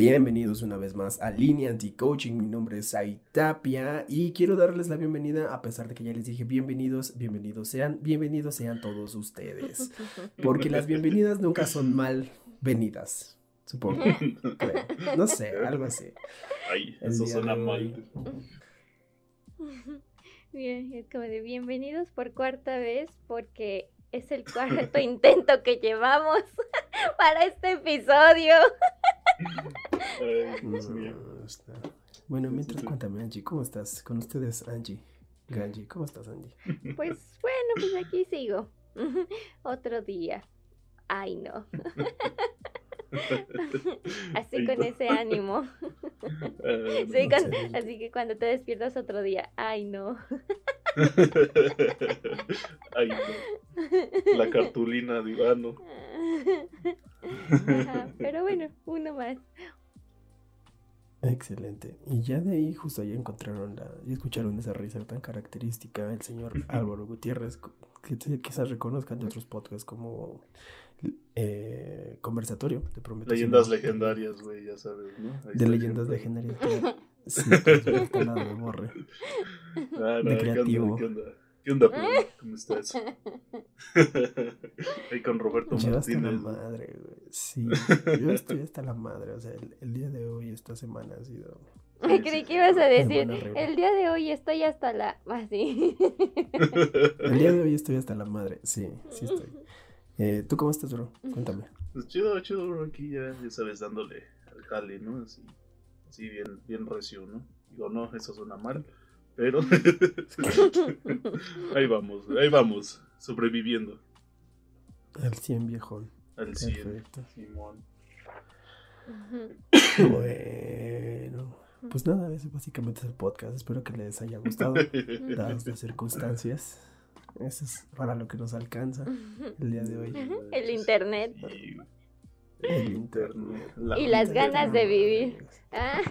Bienvenidos una vez más a Línea Anti-Coaching. Mi nombre es Tapia y quiero darles la bienvenida, a pesar de que ya les dije bienvenidos, bienvenidos sean, bienvenidos sean todos ustedes. Porque las bienvenidas nunca son mal venidas, supongo. No sé, algo así. Ay, eso suena mal. Bien, es como de bienvenidos por cuarta vez porque es el cuarto intento que llevamos para este episodio. Bueno, mientras cuéntame, Angie, ¿cómo estás? Con ustedes, Angie. Ganji, ¿cómo estás, Angie? Pues bueno, pues aquí sigo. Otro día. Ay, no. así con ese ánimo. así que cuando te despiertas otro día, ay no. no. La cartulina de Ivano. pero bueno, uno más. Excelente. Y ya de ahí, justo ahí encontraron la, y escucharon esa risa tan característica el señor Álvaro Gutiérrez, que quizás reconozcan de otros podcasts como eh, conversatorio de Prometeo. Leyendas legendarias, güey, ya sabes, ¿no? de leyendas legendarias. sí, pues, nada de borre. Ah, de creativo. ¿Qué onda? ¿Qué onda, ¿Cómo estás? Ahí con Roberto yo hasta la madre, güey. Sí, yo estoy hasta la madre. O sea, el, día de hoy, esta semana ha sido... Me creí que ibas a decir, el día de hoy estoy hasta la... Así. el día de hoy estoy hasta la madre, sí, sí estoy. Eh, ¿Tú cómo estás, bro? Cuéntame. Pues chido, chido, bro, aquí ya, ya sabes, dándole al jale, ¿no? Así, así bien, bien recio, ¿no? Digo, no, eso suena mal, pero ahí vamos, ahí vamos, sobreviviendo. Al 100, viejón. Al 100, Perfecto. Simón. Bueno, pues nada, ese básicamente es el podcast. Espero que les haya gustado, dadas las circunstancias. Eso es para lo que nos alcanza el día de hoy. El internet. El internet. y las ganas de vivir. Ah.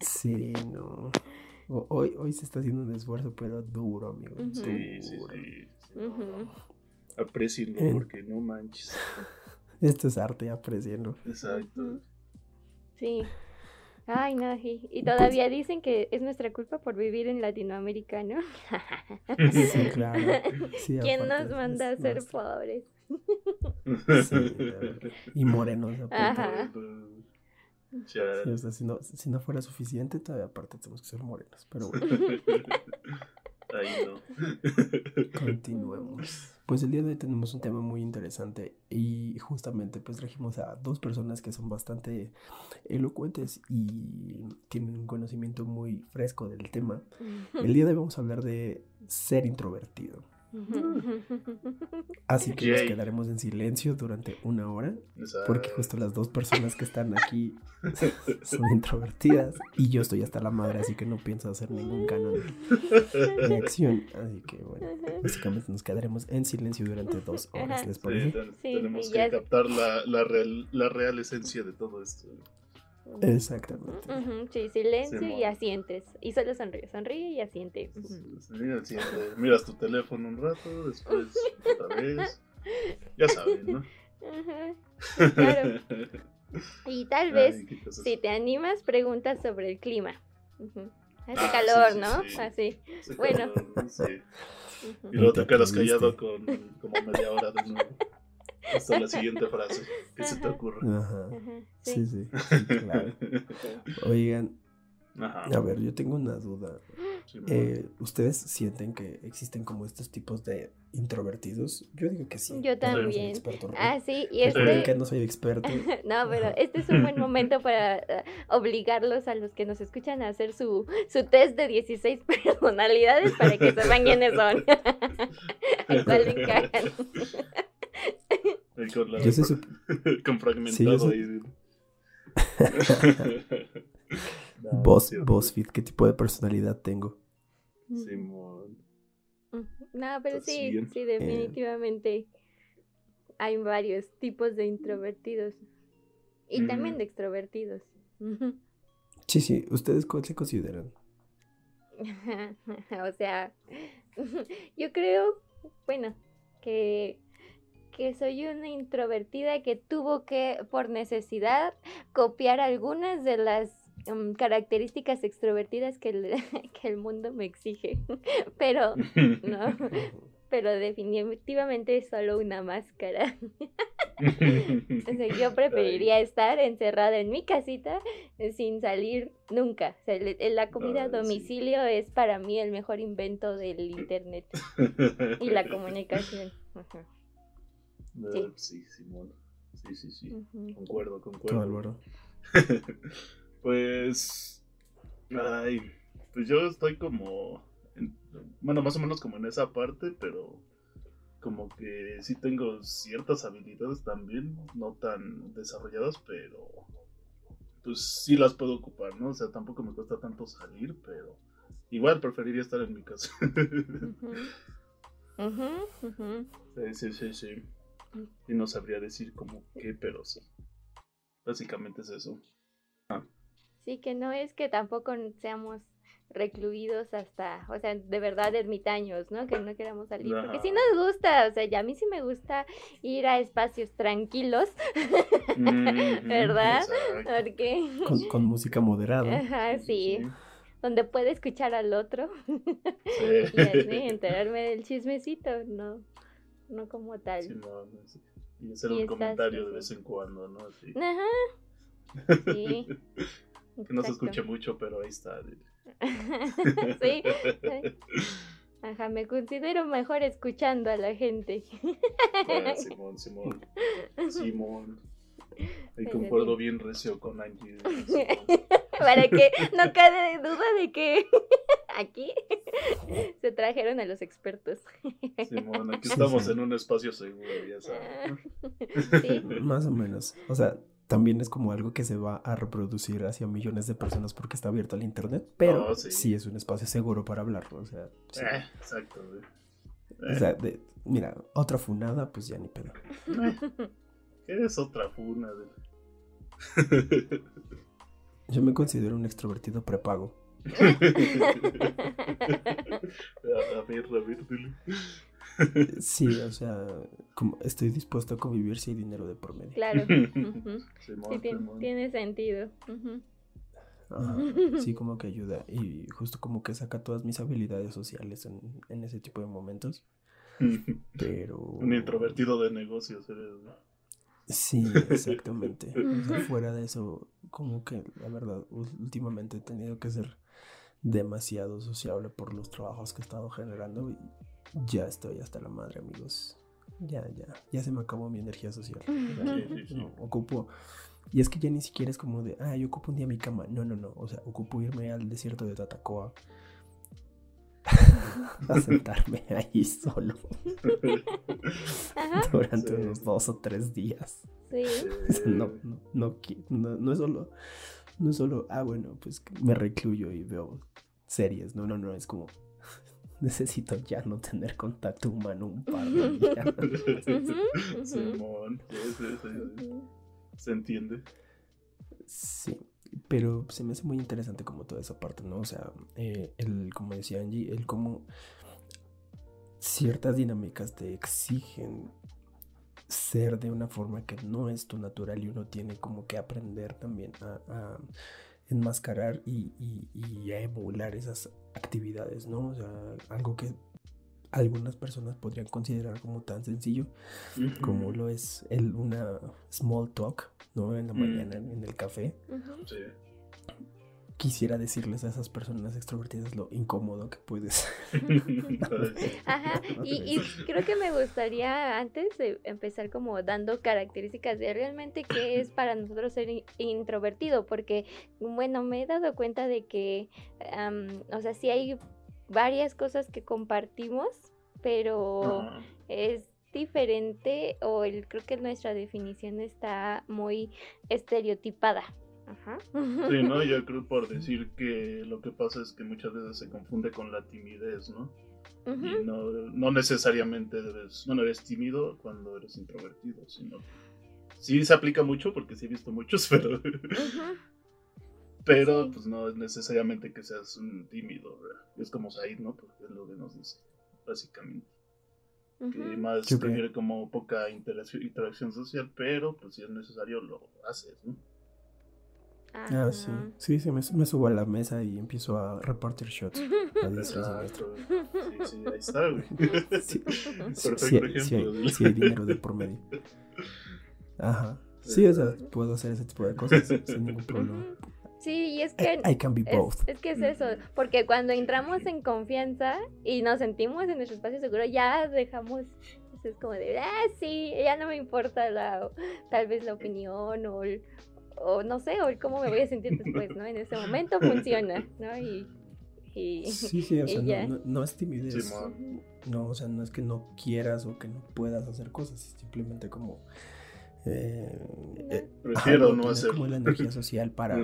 Sí, no. Hoy, hoy se está haciendo un esfuerzo, pero duro, amigo. Sí, sí, sí. Aprecienlo, porque no manches. Esto es arte, aprecienlo. Exacto. Sí. Ay, no, y, y todavía dicen que es nuestra culpa por vivir en Latinoamérica, ¿no? Sí, claro. ¿Quién nos manda a ser pobres? Sí, y morenos. Ajá. Sí, o sea, si, no, si no fuera suficiente, todavía aparte tenemos que ser morenos, pero bueno. Ahí no. Continuemos. Pues el día de hoy tenemos un tema muy interesante y justamente pues trajimos a dos personas que son bastante elocuentes y tienen un conocimiento muy fresco del tema. El día de hoy vamos a hablar de ser introvertido. Así que nos quedaremos en silencio durante una hora. Porque justo las dos personas que están aquí son introvertidas. Y yo estoy hasta la madre, así que no pienso hacer ningún canon de acción. Así que bueno, básicamente nos quedaremos en silencio durante dos horas. ¿Les parece? tenemos que captar la, la, real, la real esencia de todo esto. Exactamente. sí, silencio y asientes. Y solo sonríe, sonríe y asiente. Miras tu teléfono un rato, después otra vez. Ya saben, ¿no? Claro. Y tal vez, si te animas, preguntas sobre el clima. Hace ah, calor, ¿no? Así. bueno. Y luego te quedas callado con como media hora de nuevo. Hasta la siguiente frase. ¿Qué se te ocurre? Ajá. Sí, sí, claro. Oigan, a ver, yo tengo una duda. Eh, ¿Ustedes sienten que existen como estos tipos de introvertidos? Yo digo que sí. Yo también. ah, sí, y este... que no soy experto. no, pero este es un buen momento para eh, obligarlos a los que nos escuchan a hacer su, su test de 16 personalidades para que sepan quiénes son. ¿A cuál encajan? con, la, con, fragmentado ahí. no, ¿qué tipo de personalidad tengo? Simón. No, pero sí, sí, definitivamente hay varios tipos de introvertidos y también de extrovertidos. Sí, sí, ¿ustedes cómo se consideran? o sea, yo creo, bueno, que, que soy una introvertida que tuvo que, por necesidad, copiar algunas de las em, características extrovertidas que el, que el mundo me exige. Pero, no, pero definitivamente es solo una máscara. yo preferiría estar encerrada en mi casita eh, sin salir nunca. la comida a domicilio es para mí el mejor invento del internet y la comunicación. Sí. sí, Simón. Sí, sí, sí. Concuerdo, concuerdo. pues. Ay, pues yo estoy como bueno, más o menos como en esa parte, pero como que sí tengo ciertas habilidades también, no tan desarrolladas, pero pues sí las puedo ocupar, ¿no? O sea, tampoco me cuesta tanto salir, pero igual preferiría estar en mi casa. Sí, sí, sí, sí. Y no sabría decir como qué, pero sí. Básicamente es eso. Ah. Sí, que no es que tampoco seamos recluidos hasta, o sea, de verdad ermitaños, ¿no? Que no queramos salir, porque sí nos gusta, o sea, ya a mí sí me gusta ir a espacios tranquilos, ¿verdad? Porque... Con, música moderada. Ajá, sí. Donde puede escuchar al otro y así enterarme del chismecito, no, no como tal. Sí, no, Y hacer un comentario de vez en cuando, ¿no? Ajá. Sí. que no se escuche mucho, pero ahí está. sí. Ajá, me considero mejor escuchando a la gente. Ah, Simón, Simón. Simón. Y concuerdo bien recio con Angie. Para que no cabe duda de que aquí se trajeron a los expertos. Simón, aquí estamos en un espacio seguro, ya sabes. ¿Sí? Más o menos. O sea, también es como algo que se va a reproducir hacia millones de personas porque está abierto al internet, pero oh, sí. es un espacio seguro para hablarlo, o sea. Eh, exacto, O sea, mira, otra funada, pues ya ni pedo. ¿Qué es otra funada? Yo me considero un extrovertido prepago. a, ver, a ver, Sí, o sea, como estoy dispuesto a convivir si hay dinero de por medio. Claro. sí, tiene, sentido. sí, como que ayuda y justo como que saca todas mis habilidades sociales en, ese tipo de momentos. Pero... Un introvertido de negocios eres, Sí, exactamente. fuera de eso, como que la verdad, últimamente he tenido que ser demasiado sociable por los trabajos que he estado generando y ya estoy hasta la madre, amigos. Ya, ya, ya se me acabó mi energía social. ocupo. Y es que ya ni siquiera es como de, ah, yo ocupo un día mi cama. No, no, no. O sea, ocupo irme al desierto de Tatacoa a sentarme ahí solo durante unos dos o tres días. Sí. no, no, no, no, es solo, no es solo, ah, bueno, pues me recluyo y veo series. No, no, no, es como, necesito ya no tener contacto humano un par de días. Simón, se entiende. Sí, pero se me hace muy interesante como toda esa parte, ¿no? O sea, eh, el, como decía Angie, el cómo ciertas dinámicas te exigen ser de una forma que no es tu natural y uno tiene como que aprender también a enmascarar y, y, a emular esas actividades, ¿no? O sea, algo que algunas personas podrían considerar como tan sencillo como lo es el, una small talk, ¿no? En la mm. mañana en el café. sí quisiera decirles a esas personas extrovertidas lo incómodo que puedes. Ajá, y, creo que me gustaría antes de empezar como dando características de realmente qué es para nosotros ser introvertido, porque bueno, me he dado cuenta de que, o sea, sí hay varias cosas que compartimos, pero es diferente o el, creo que nuestra definición está muy estereotipada. Ajá. Sí, ¿no? Yo creo por decir que lo que pasa es que muchas veces se confunde con la timidez, ¿no? Y no, no necesariamente debes, bueno, eres tímido cuando eres introvertido, sino... Sí se aplica mucho porque sí he visto muchos, pero... Ujú. Pero Sí. pues no es necesariamente que seas un tímido, ¿verdad? Es como Said, ¿no? Porque es lo que nos dice, básicamente. Que Ujú. más Yo creo. prefiere como poca interacción, interacción social, pero pues si es necesario lo haces, ¿no? Ah, sí. Sí, sí, me, me subo a la mesa y empiezo a repartir shots. Exacto. Sí, sí, ahí está, güey. Sí. Sí, Perfecto sí hay- sí sí hay dinero de por medio. Ajá. Sí, o sea, puedo hacer ese tipo de cosas sin ningún problema. Sí, y es que I, I can be es, both. es que es eso, porque cuando entramos en confianza y nos sentimos en nuestro espacio seguro, ya dejamos, es como de, ah, sí, ya no me importa la, tal vez la opinión o, el- o no sé, o el cómo me voy a sentir después, ¿no? En ese momento funciona, ¿no? Y, y Sí, sí, o sea, no, no, no es timidez. No, o sea, no es que no quieras o que no puedas hacer cosas, es simplemente como... eh, eh, Prefiero ajá, no hacer. como la energía social para...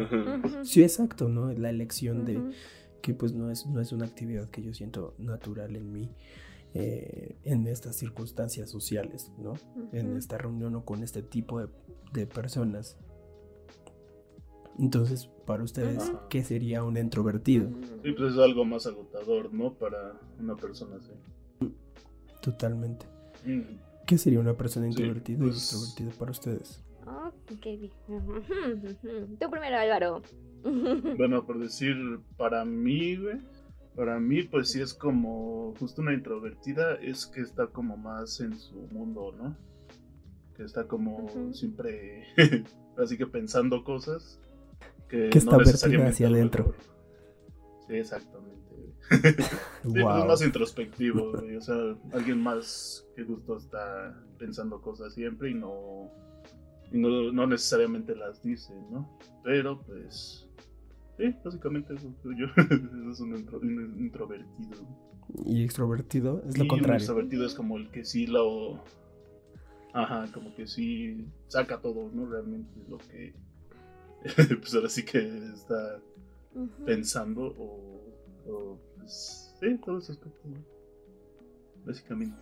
Sí, exacto, ¿no? La elección de que pues no es, no es una actividad que yo siento natural en mí eh, en estas circunstancias sociales, ¿no? En esta reunión o con este tipo de, de personas. Entonces, para ustedes. ¿qué sería un introvertido? Sí, pues es algo más agotador, ¿no? Para una persona así. Totalmente. ¿Qué sería una persona Sí, introvertida y pues- extrovertida para ustedes? Ok, bien. Ujú, ujú. Tú primero, Álvaro. Bueno, por decir, para mí, güey, para mí, pues sí es como, justo una introvertida es que está como más en su mundo, ¿no? Que está como siempre, así que pensando cosas que, Que está no vertida necesariamente hacia adentro. Sí, exactamente. pues Wow. es más introspectivo, güey, O sea, alguien más que justo está pensando cosas siempre y no, y no, no necesariamente las dice, ¿no? Pero pues, sí, básicamente eso creo yo. Eso es un, intro- un introvertido. Y extrovertido es lo un contrario. extrovertido es como el que sí lo. Ajá, como que sí saca todo, ¿no? Realmente lo que. pues ahora sí que está pensando o, o, pues, sí, todo ese aspecto, ¿no? Básicamente.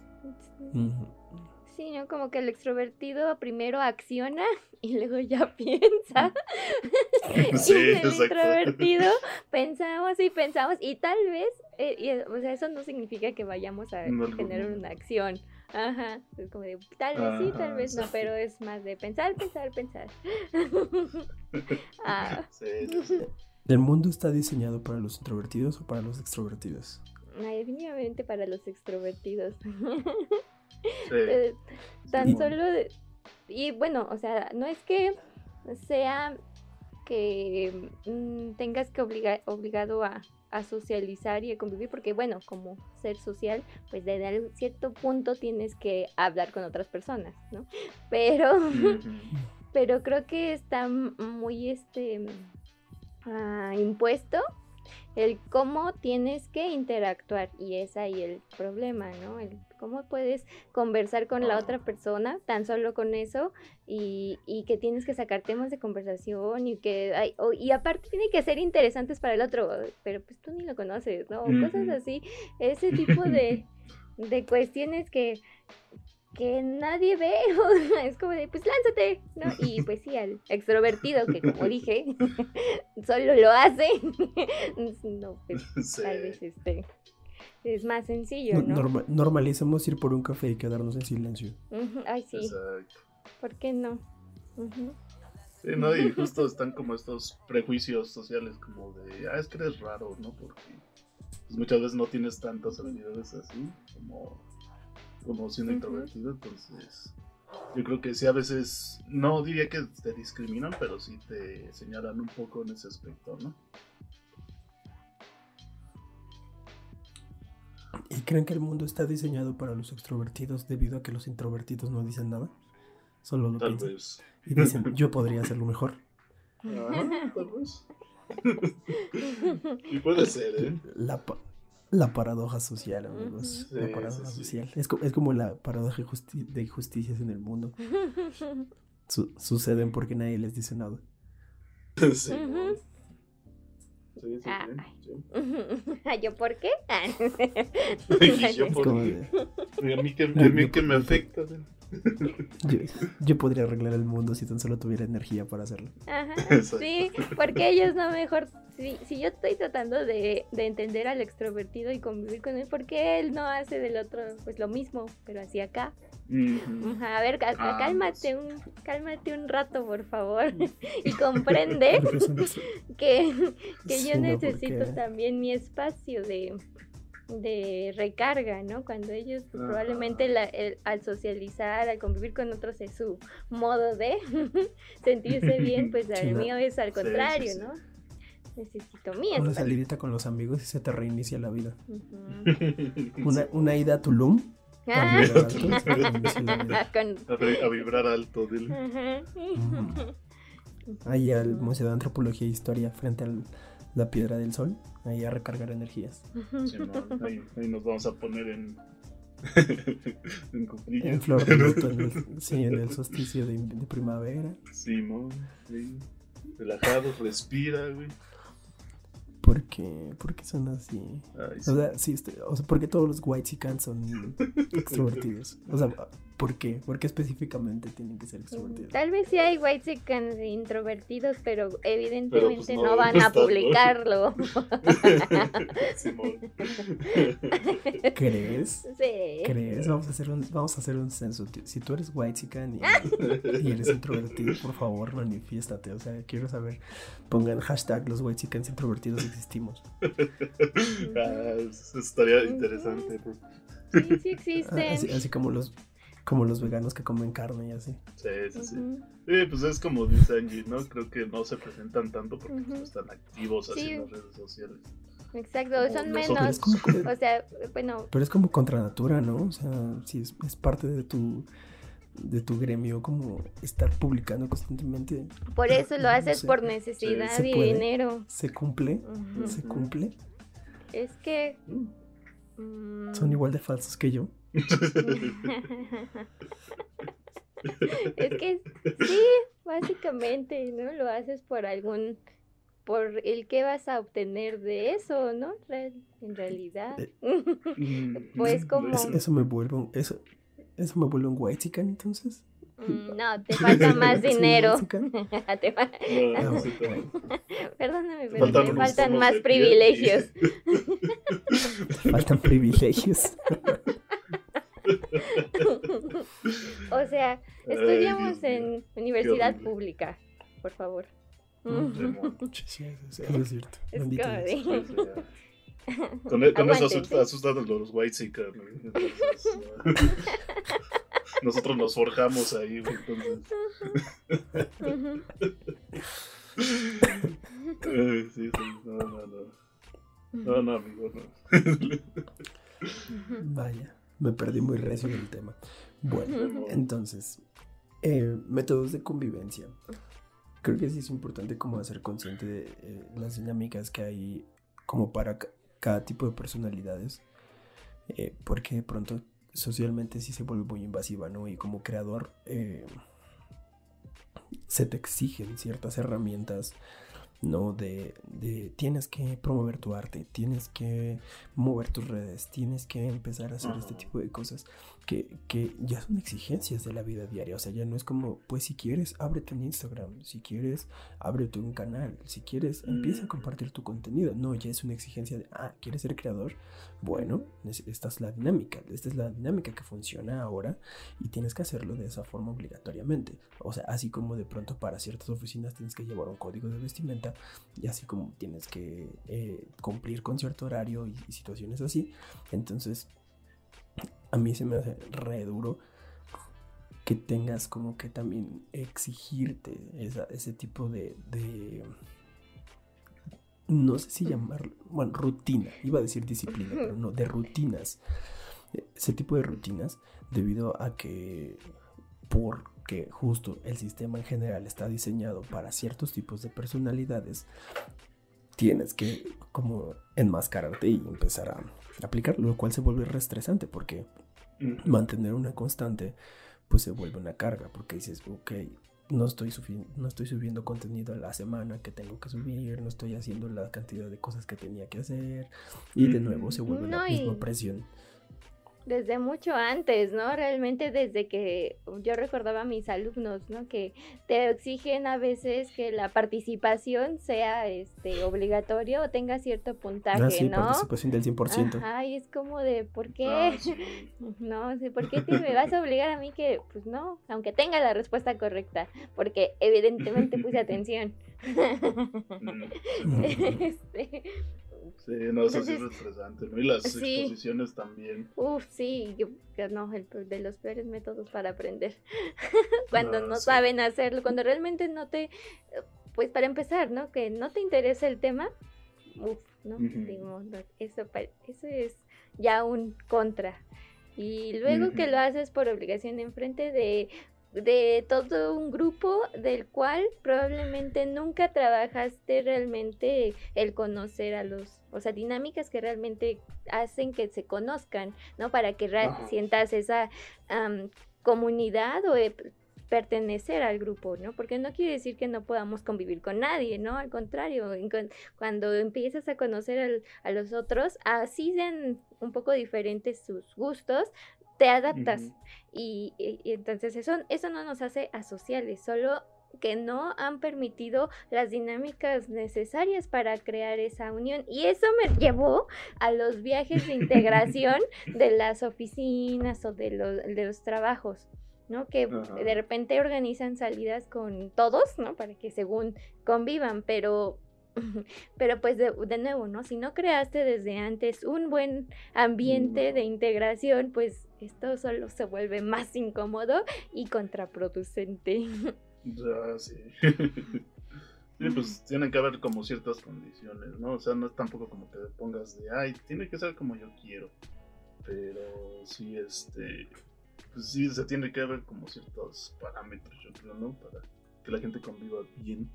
Sí, ¿no? Como que el extrovertido primero acciona y luego ya piensa. Sí, y el exacto. introvertido pensamos y pensamos y tal vez, eh, y, o sea, eso no significa que vayamos a generar momento. una acción. Ajá, es como de tal vez sí, tal vez no, pero es más de pensar, pensar, pensar. ah, sí, sí. ¿El mundo está diseñado para los introvertidos o para los extrovertidos? ay, definitivamente para los extrovertidos. Sí. Eh, tan solo de- y bueno o sea no es que sea que mm, tengas que obligar obligado a, a socializar y a convivir porque bueno como ser social pues desde algún cierto punto tienes que hablar con otras personas no pero pero creo que está muy este impuesto el cómo tienes que interactuar y es ahí el problema, ¿no? El cómo puedes conversar con la otra persona tan solo con eso y, y que tienes que sacar temas de conversación y que hay, y aparte tiene que ser interesantes para el otro, pero pues tú ni lo conoces, ¿no? Cosas así, ese tipo de, de cuestiones que que nadie ve, es como de, pues lánzate, ¿no? Y pues sí, al extrovertido, que como dije, solo lo hace, no, pues Sí. tal vez este, es más sencillo, No- ¿no? norma- normalicemos ir por un café y quedarnos en silencio. Ay, sí, Exacto. ¿por qué no? Sí, ¿no? Y justo están como estos prejuicios sociales como de, ah, es que eres raro, ¿no? Porque pues, muchas veces no tienes tantas habilidades así como, como siendo introvertido, entonces yo creo que sí a veces, no diría que te discriminan, pero sí te señalan un poco en ese aspecto, ¿no? ¿Y creen que el mundo está diseñado para los extrovertidos debido a que los introvertidos no dicen nada? Solo lo Tal piensan. vez. Y dicen, yo podría hacerlo mejor. Ajá, tal vez. y puede ser, ¿eh? La, La paradoja social, amigos. La paradoja sí, sí. social. Es, co- es como la paradoja justi- de injusticias en el mundo. Su- suceden porque nadie les dice nada. Sí, sí, sí, Ah, sí. ¿Yo por qué? Y yo por- de, Y a mí que, a mí que me afecta. yo, yo podría arreglar el mundo si tan solo tuviera energía para hacerlo. Ajá, sí, porque ellos no mejor, si, si yo estoy tratando de, de entender al extrovertido y convivir con él, ¿por qué él no hace del otro pues lo mismo, pero así acá? A ver, Ah, cálmate un, cálmate un rato, por favor, y comprende que, que yo necesito porque- también mi espacio de, de recarga, ¿no? Cuando ellos pues, probablemente la- el- al socializar, al convivir con otros es su modo de sentirse bien, pues el mío es al Sí, sí, contrario, sí. ¿no? Necesito mi Una salidita con los amigos y se te reinicia la vida. Una, una ida a Tulum. Ah, a vibrar alto, A, vibrar dile. Ahí al Museo de Antropología e Historia frente a la Piedra del Sol. Ahí a recargar energías. Ahí, ahí nos vamos a poner en. en. En flor de loto, en el, sí, en el solsticio de, de primavera. Simón, sí. Relajado, respira, güey. ¿Por qué? ¿Por qué son así? Ay, sí. O sea, sí, estoy- o sea, ¿por qué todos los white son extrovertidos? O sea, ¿por qué? ¿Por qué específicamente tienen que ser extrovertidos? Tal vez sí hay white introvertidos, pero evidentemente Pero, pues, no, no van a publicarlo. ¿Crees? Sí. ¿Crees? Vamos a hacer un, vamos a hacer un censo. Si tú eres white y, y eres introvertido, por favor, manifiéstate. O sea, quiero saber. Pongan hashtag los white introvertidos existimos. Ah, eso estaría interesante. Sí, sí Ah, existen. Así, así como los como los veganos que comen carne y así. Sí, sí, sí. Sí, pues es como dice Angie, ¿no? Creo que no se presentan tanto porque pues, no están activos así Sí. en las redes sociales. Exacto, Como son menos. como, O sea, bueno, pero es como contra natura, ¿no? O sea, sí, es, es parte de tu de tu gremio como estar publicando constantemente. por eso lo No haces sé. por necesidad ¿Se y puede? dinero. ¿Se cumple? ¿Se cumple? Es que. Mm. mm, Son igual de falsos que yo. es que sí, básicamente, ¿no? Lo haces por algún, por el que vas a obtener de eso, ¿no? En realidad. Mm, Pues como- Es- eso me vuelve un, eso, eso me vuelve un white entonces. Mm, no, te falta más ¿Soy dinero. Te fa- No. Perdóname, pero Faltan me faltan más privilegios. Faltan privilegios. o sea, Ay, estudiamos en universidad pública, por favor. Mm. Sí, sí, eso es cierto. Es Sí, sí. Con, e- con eso asustan a los white seekers. Nosotros nos forjamos ahí, entonces. Sí, sí, no, no, no. No, no, amigo, no. Vaya, me perdí muy recio en el tema. Bueno, entonces, eh, métodos de convivencia. Creo que sí es importante como hacer consciente de eh, las dinámicas que hay como para ca- cada tipo de personalidades. eh, porque de pronto socialmente sí se vuelve muy invasiva, ¿no? Y como creador se te exigen ciertas herramientas, ¿no? De, de tienes que promover tu arte, tienes que mover tus redes, tienes que empezar a hacer este tipo de cosas que, que ya son exigencias de la vida diaria. O sea, ya no es como, pues si quieres, ábrete un Instagram, si quieres, ábrete un canal, si quieres, empieza a Mm. compartir tu contenido. No, ya es una exigencia de, ah, ¿quieres ser creador? Bueno, es- esta es la dinámica, esta es la dinámica que funciona ahora y tienes que hacerlo de esa forma obligatoriamente. O sea, así como de pronto para ciertas oficinas tienes que llevar un código de vestimenta y así como tienes que eh, cumplir con cierto horario y, y situaciones así. Entonces, a mí se me hace re duro que tengas como que también exigirte esa- ese tipo de, de- no sé si llamarlo, bueno, rutina, iba a decir disciplina, pero no, de rutinas. Ese tipo de rutinas debido a que porque justo el sistema en general está diseñado para ciertos tipos de personalidades, tienes que como enmascararte y empezar a aplicarlo, lo cual se vuelve reestresante porque mantener una constante pues se vuelve una carga porque dices, ok, no estoy, no estoy subiendo contenido a la semana que tengo que subir, no estoy haciendo la cantidad de cosas que tenía que hacer y de nuevo se vuelve la misma presión desde mucho antes, ¿no? Realmente desde que yo recordaba a mis alumnos, ¿no? Que te exigen a veces que la participación sea este obligatorio o tenga cierto puntaje, ah, sí, ¿no? participación del 100%. Ajá, y es como de, ¿por qué? Ah, no, sé, ¿por qué me vas a obligar a mí que, pues no, aunque tenga la respuesta correcta? Porque evidentemente puse atención. Este, Sí, no, eso sí es estresante, ¿no? Y las exposiciones también. Uf, sí, yo, no, el, de los peores métodos para aprender. cuando no, saben hacerlo, cuando realmente no te, pues para empezar, ¿no? Que no te interesa el tema, uf, ¿no? Digo, eso, eso es ya un contra. Y luego que lo haces por obligación enfrente de de todo un grupo del cual probablemente nunca trabajaste realmente el conocer a los, o sea, dinámicas que realmente hacen que se conozcan, ¿no? Para que sientas esa comunidad o pertenecer al grupo, ¿no? Porque no quiere decir que no podamos convivir con nadie, ¿no? Al contrario, cuando empiezas a conocer a los otros, así sean un poco diferentes sus gustos, te adaptas. y, entonces eso, eso no nos hace asociales, solo que no han permitido las dinámicas necesarias para crear esa unión. Y eso me llevó a los viajes de integración de las oficinas o de los, de los trabajos. ¿No? Que de repente organizan salidas con todos, ¿no? Para que según convivan, pero pero pues de, nuevo, ¿no? Si no creaste desde antes un buen ambiente de integración, pues esto solo se vuelve más incómodo y contraproducente. Ya, sí. sí, pues tienen que haber como ciertas condiciones, ¿no? O sea, no es tampoco como que te pongas de, ay, tiene que ser como yo quiero. Pero sí, este, pues sí, se tiene que haber como ciertos parámetros, yo creo, ¿no? Para que la gente conviva bien.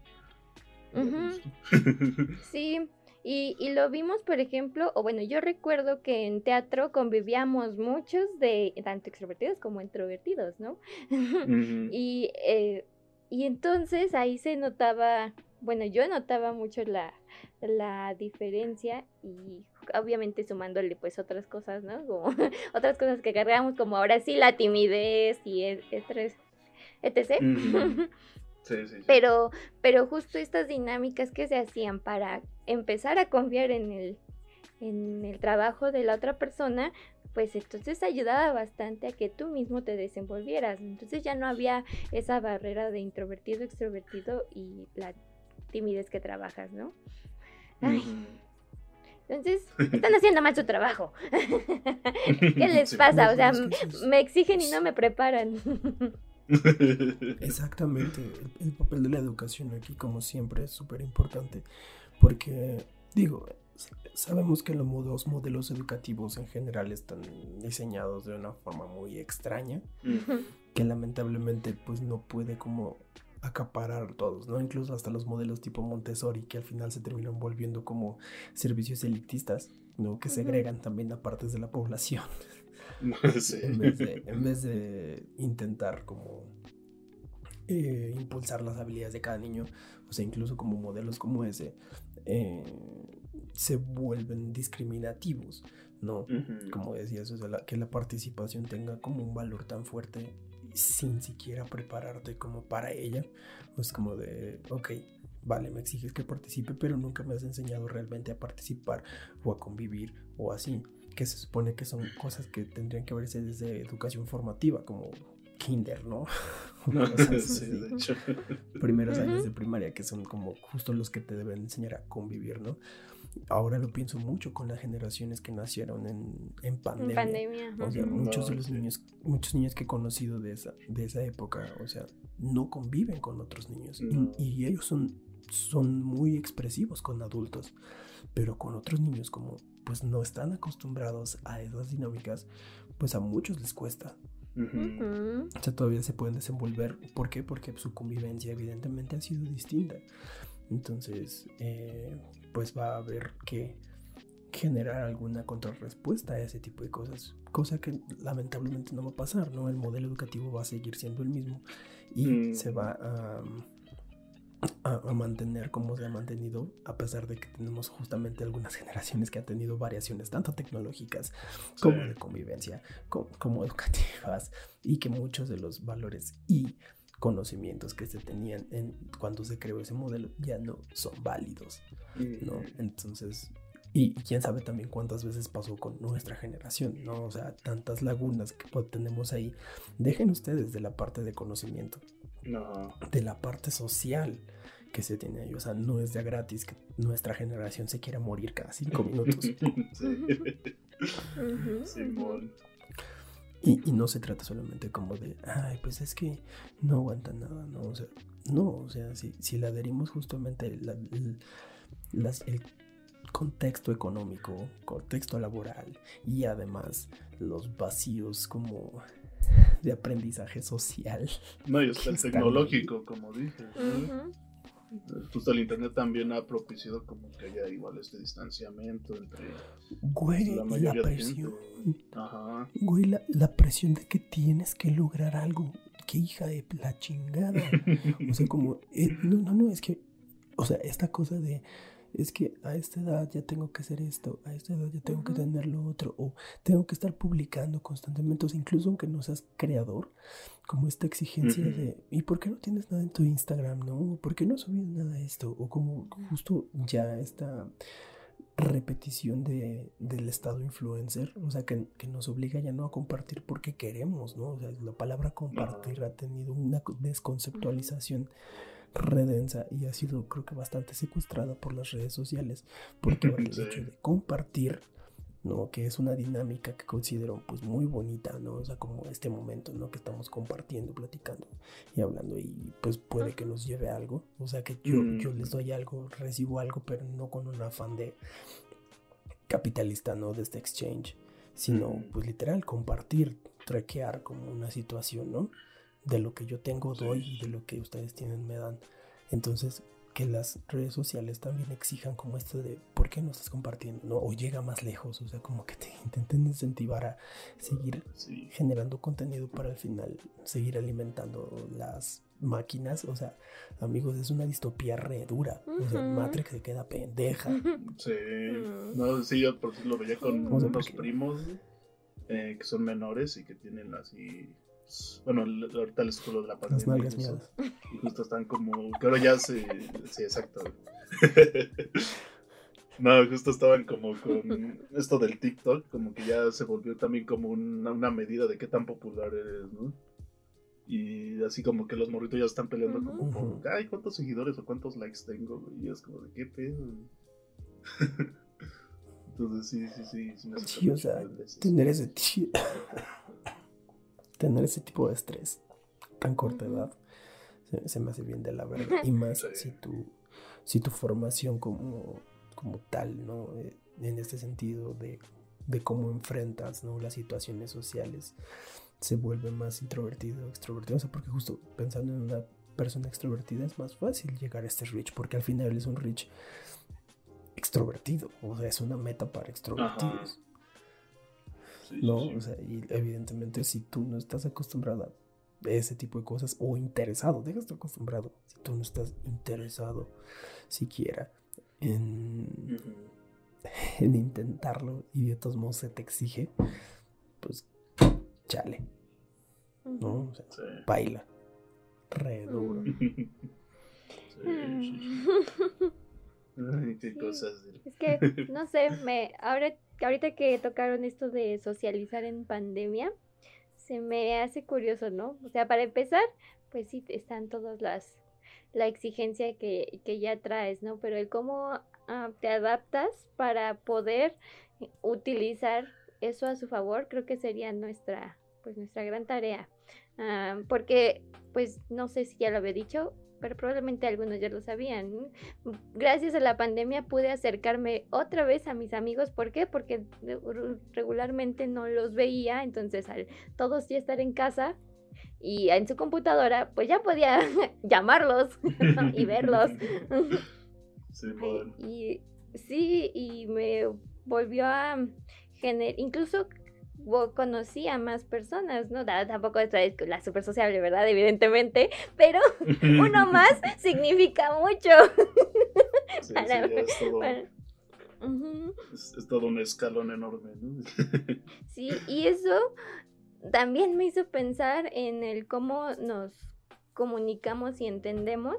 sí, y, y, lo vimos, por ejemplo, o bueno, yo recuerdo que en teatro convivíamos muchos de tanto extrovertidos como introvertidos, ¿no? y, eh, y entonces ahí se notaba, bueno, yo notaba mucho la, la diferencia y obviamente sumándole pues otras cosas, ¿no? Como otras cosas que cargamos, como ahora sí la timidez y e, estrés, etc. Pero, pero justo estas dinámicas que se hacían para empezar a confiar en el, en el trabajo de la otra persona, pues entonces ayudaba bastante a que tú mismo te desenvolvieras. Entonces ya no había esa barrera de introvertido, extrovertido y la timidez que trabajas, ¿no? Entonces, están haciendo mal su trabajo. ¿Qué les pasa? O sea, me exigen y no me preparan. Exactamente, el, papel de la educación aquí como siempre es súper importante porque digo, sabemos que los modelos educativos en general están diseñados de una forma muy extraña que lamentablemente pues no puede como acaparar todos, ¿no? Incluso hasta los modelos tipo Montessori que al final se terminan volviendo como servicios elitistas, ¿no? Que segregan también a partes de la población. en, vez de, intentar como eh, impulsar las habilidades de cada niño, o sea, incluso como modelos como ese, eh, se vuelven discriminativos, ¿no? Como decías, que la participación tenga como un valor tan fuerte sin siquiera prepararte como para ella, pues como de, ok, vale, me exiges que participe, pero nunca me has enseñado realmente a participar o a convivir o así que se supone que son cosas que tendrían que verse desde educación formativa, como kinder, ¿no? sí, de hecho. Primeros años de primaria, que son como justo los que te deben enseñar a convivir, ¿no? Ahora lo pienso mucho con las generaciones que nacieron en, en pandemia. pandemia. O sea, muchos de los niños, muchos niños que he conocido de esa, de esa época, o sea, no conviven con otros niños. Y, y ellos son, son muy expresivos con adultos, pero con otros niños como pues no están acostumbrados a esas dinámicas, pues a muchos les cuesta. O sea, todavía se pueden desenvolver. ¿Por qué? Porque su convivencia evidentemente ha sido distinta. Entonces, eh, pues va a haber que generar alguna contrarrespuesta a ese tipo de cosas, cosa que lamentablemente no va a pasar, ¿no? El modelo educativo va a seguir siendo el mismo y Mm. se va a, a- a mantener como se ha mantenido, a pesar de que tenemos justamente algunas generaciones que han tenido variaciones tanto tecnológicas como Sí. de convivencia, co- como, educativas, y que muchos de los valores y conocimientos que se tenían en, cuando se creó ese modelo ya no son válidos. ¿no? Entonces, y quién sabe también cuántas veces pasó con nuestra generación, ¿no? O sea, tantas lagunas que tenemos ahí. Dejen ustedes de la parte de conocimiento, No. de la parte social que se tiene ahí. O sea, no es de gratis que nuestra generación se quiera morir cada cinco minutos. sí. Simón. Y, y no se trata solamente como de, ay, pues es que no aguanta nada, ¿no? O sea, no, o sea, si, si le adherimos justamente la- el, las- el contexto económico, contexto laboral y además los vacíos como de aprendizaje social. No, y está el tecnológico, como dije. Ujú. Justo el internet también ha propiciado como que haya igual este distanciamiento entre Güey, la la, mayoría de presión. gente. Ajá. Güey, la, la presión de que tienes que lograr algo. Qué hija de la chingada. O sea, como, eh, no, no, no, es que, o sea, esta cosa de, es que a esta edad ya tengo que hacer esto, a esta edad ya tengo que tener lo otro, o tengo que estar publicando constantemente, o sea, incluso aunque no seas creador, como esta exigencia de, ¿y por qué no tienes nada en tu Instagram, no? ¿Por qué no subes nada a esto? O como justo ya esta repetición de, del estado influencer, o sea, que, que nos obliga ya no a compartir porque queremos, ¿no? O sea, la palabra compartir ha tenido una co- desconceptualización redensa y ha sido creo que bastante secuestrada por las redes sociales, porque ahora el hecho de compartir, ¿no? Que es una dinámica que considero pues muy bonita, ¿no? O sea, como este momento, ¿no? Que estamos compartiendo, platicando y hablando y pues puede que nos lleve a algo, o sea, que yo, Mm. yo les doy algo, recibo algo, pero no con un afán de capitalista, ¿no? De este exchange, sino Mm. pues literal compartir, traquear como una situación, ¿no? De lo que yo tengo doy y de lo que ustedes tienen me dan. Entonces, que las redes sociales también exijan como esto de ¿por qué no estás compartiendo? ¿no? O llega más lejos, o sea, como que te intenten incentivar a seguir Sí. generando contenido para al final seguir alimentando las máquinas. O sea, amigos, es una distopía re dura. O sea. Matrix se queda pendeja. Sí. Mm. No, sí, yo por lo veía con. O sea, unos porque- primos eh, que son menores y que tienen así. Bueno, ahorita les juro de la pandemia. Las nalgas miadas. Y justo están como. Que ahora ya se. Sí, exacto. No, justo estaban como con esto del TikTok, como que ya se volvió también como una, una medida de qué tan popular eres, ¿no? Y así como que los morritos ya están peleando como por, ay, ¿cuántos seguidores o cuántos likes tengo? Y es como de, ¿qué pedo? güey?" Entonces sí, sí, sí. sí o sea, tener ese, ti- tener ese tipo de estrés tan corta edad se, se me hace bien de la verga. Y más Sí. si tu, si tu formación como, como tal, ¿no? Eh, En este sentido de, de cómo enfrentas ¿no? las situaciones sociales se vuelve más introvertido o extrovertido. O sea, porque justo pensando en una persona extrovertida es más fácil llegar a este reach, porque al final es un reach extrovertido. O sea, es una meta para extrovertidos. Sí, ¿no? sí. O sea, y evidentemente si tú no estás acostumbrado a ese tipo de cosas o interesado, deja de estar acostumbrado, si tú no estás interesado siquiera en, intentarlo y de todos modos se te exige, pues chale, ¿no? O sea, Sí. baila, re duro. Mm. Sí, sí, sí. Ay, qué Sí. cosas. Es que, no sé, me, ahora, ahorita que tocaron esto de socializar en pandemia, se me hace curioso, ¿no? O sea, para empezar, pues sí, están todas las, la exigencia que, que ya traes, ¿no? Pero el cómo ah, te adaptas para poder utilizar eso a su favor, creo que sería nuestra, pues nuestra gran tarea. Ah, porque, pues, no sé si ya lo había dicho, pero probablemente algunos ya lo sabían. gracias a la pandemia pude acercarme otra vez a mis amigos. ¿Por qué? Porque regularmente no los veía, entonces al todos ya estar en casa y en su computadora, pues ya podía llamarlos y verlos. Sí, bueno. y sí, y me volvió a generar, incluso conocí a más personas, ¿no? Tampoco es la super sociable, ¿verdad? Evidentemente, pero uno más significa mucho. Sí, para- es todo, para- Ujú. es, es todo un escalón enorme, ¿no? Sí, y eso también me hizo pensar en el cómo nos comunicamos y entendemos.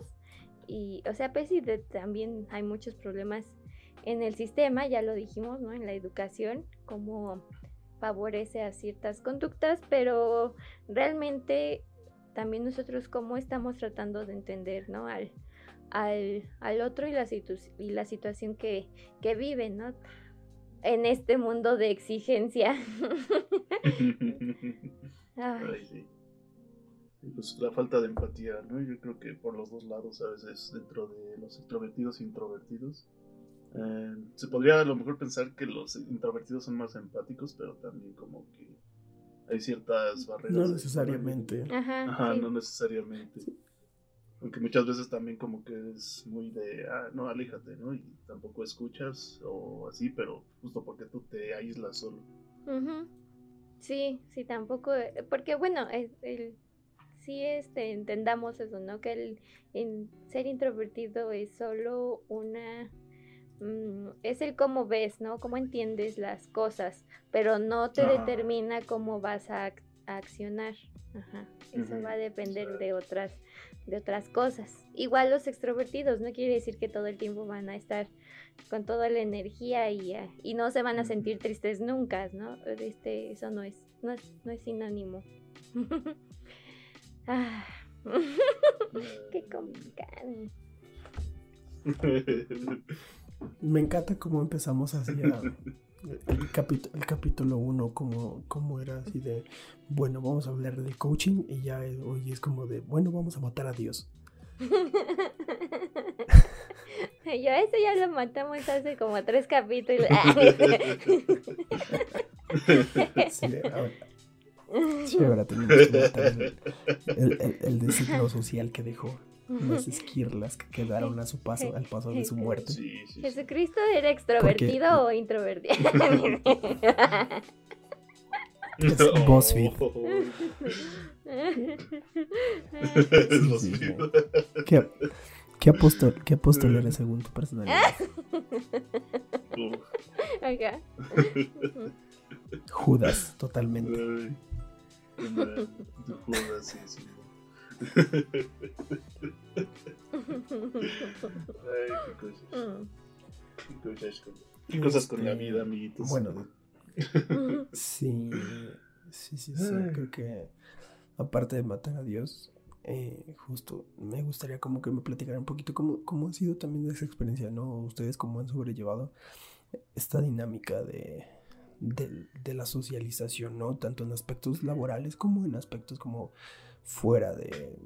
Y, o sea, pues sí, de- también hay muchos problemas en el sistema, ya lo dijimos, ¿no? En la educación, cómo favorece a ciertas conductas, pero realmente también nosotros cómo estamos tratando de entender, ¿no? Al, al, al otro y la, situ- y la situación que, que vive, ¿no? En este mundo de exigencia. Ay. Sí, Pues la falta de empatía, ¿no? Yo creo que por los dos lados, a veces, dentro de los extrovertidos e introvertidos. Eh, se podría a lo mejor pensar que los introvertidos son más empáticos, pero también como que hay ciertas barreras. No necesariamente. Ajá, Ajá, sí. no necesariamente. Aunque muchas veces también como que es muy de, ah, no, aléjate, ¿no? Y tampoco escuchas o así, pero justo porque tú te aíslas solo. Ujú. Sí, sí, tampoco, eh, porque bueno, es el, sí este, entendamos eso, ¿no? Que el, en ser introvertido es solo una, es el cómo ves, ¿no? Cómo entiendes las cosas, pero no te determina cómo vas a, ac- a accionar. Ajá. Eso va a depender de otras, de otras cosas. Igual los extrovertidos, no quiere decir que todo el tiempo van a estar con toda la energía y, ah, y no se van a sentir tristes nunca, ¿no? Este, eso no es, no es, no es sinónimo. Ah, qué complicado. Me encanta cómo empezamos así a- el, capítulo el capítulo 1, como, como era así de, bueno, vamos a hablar del coaching y ya hoy es como de, bueno, vamos a matar a Dios. Yo eso ya lo matamos hace como tres capítulos. Sí, ahora, sí, ahora tenemos que matar el, el, el- el designo social que dejó, las esquirlas que quedaron a su paso, al paso de su muerte. Sí, sí, sí. ¿Jesucristo era extrovertido o introvertido? Es BuzzFeed. Es Sí, BuzzFeed. sí, ¿Qué, qué apóstol, qué apóstol eres según tu personalidad? Judas, totalmente. joda, sí, sí. Ay, qué cosas. Mm. Qué cosas con, qué cosas con la Este, vida, amiguitos. Bueno, sí, sí, sí, sí. Creo que aparte de matar a Dios, eh, justo me gustaría como que me platicaran un poquito cómo, cómo ha sido también esa experiencia, ¿no? Ustedes cómo han sobrellevado esta dinámica de, de, de la socialización, ¿no? Tanto en aspectos laborales como en aspectos como fuera de,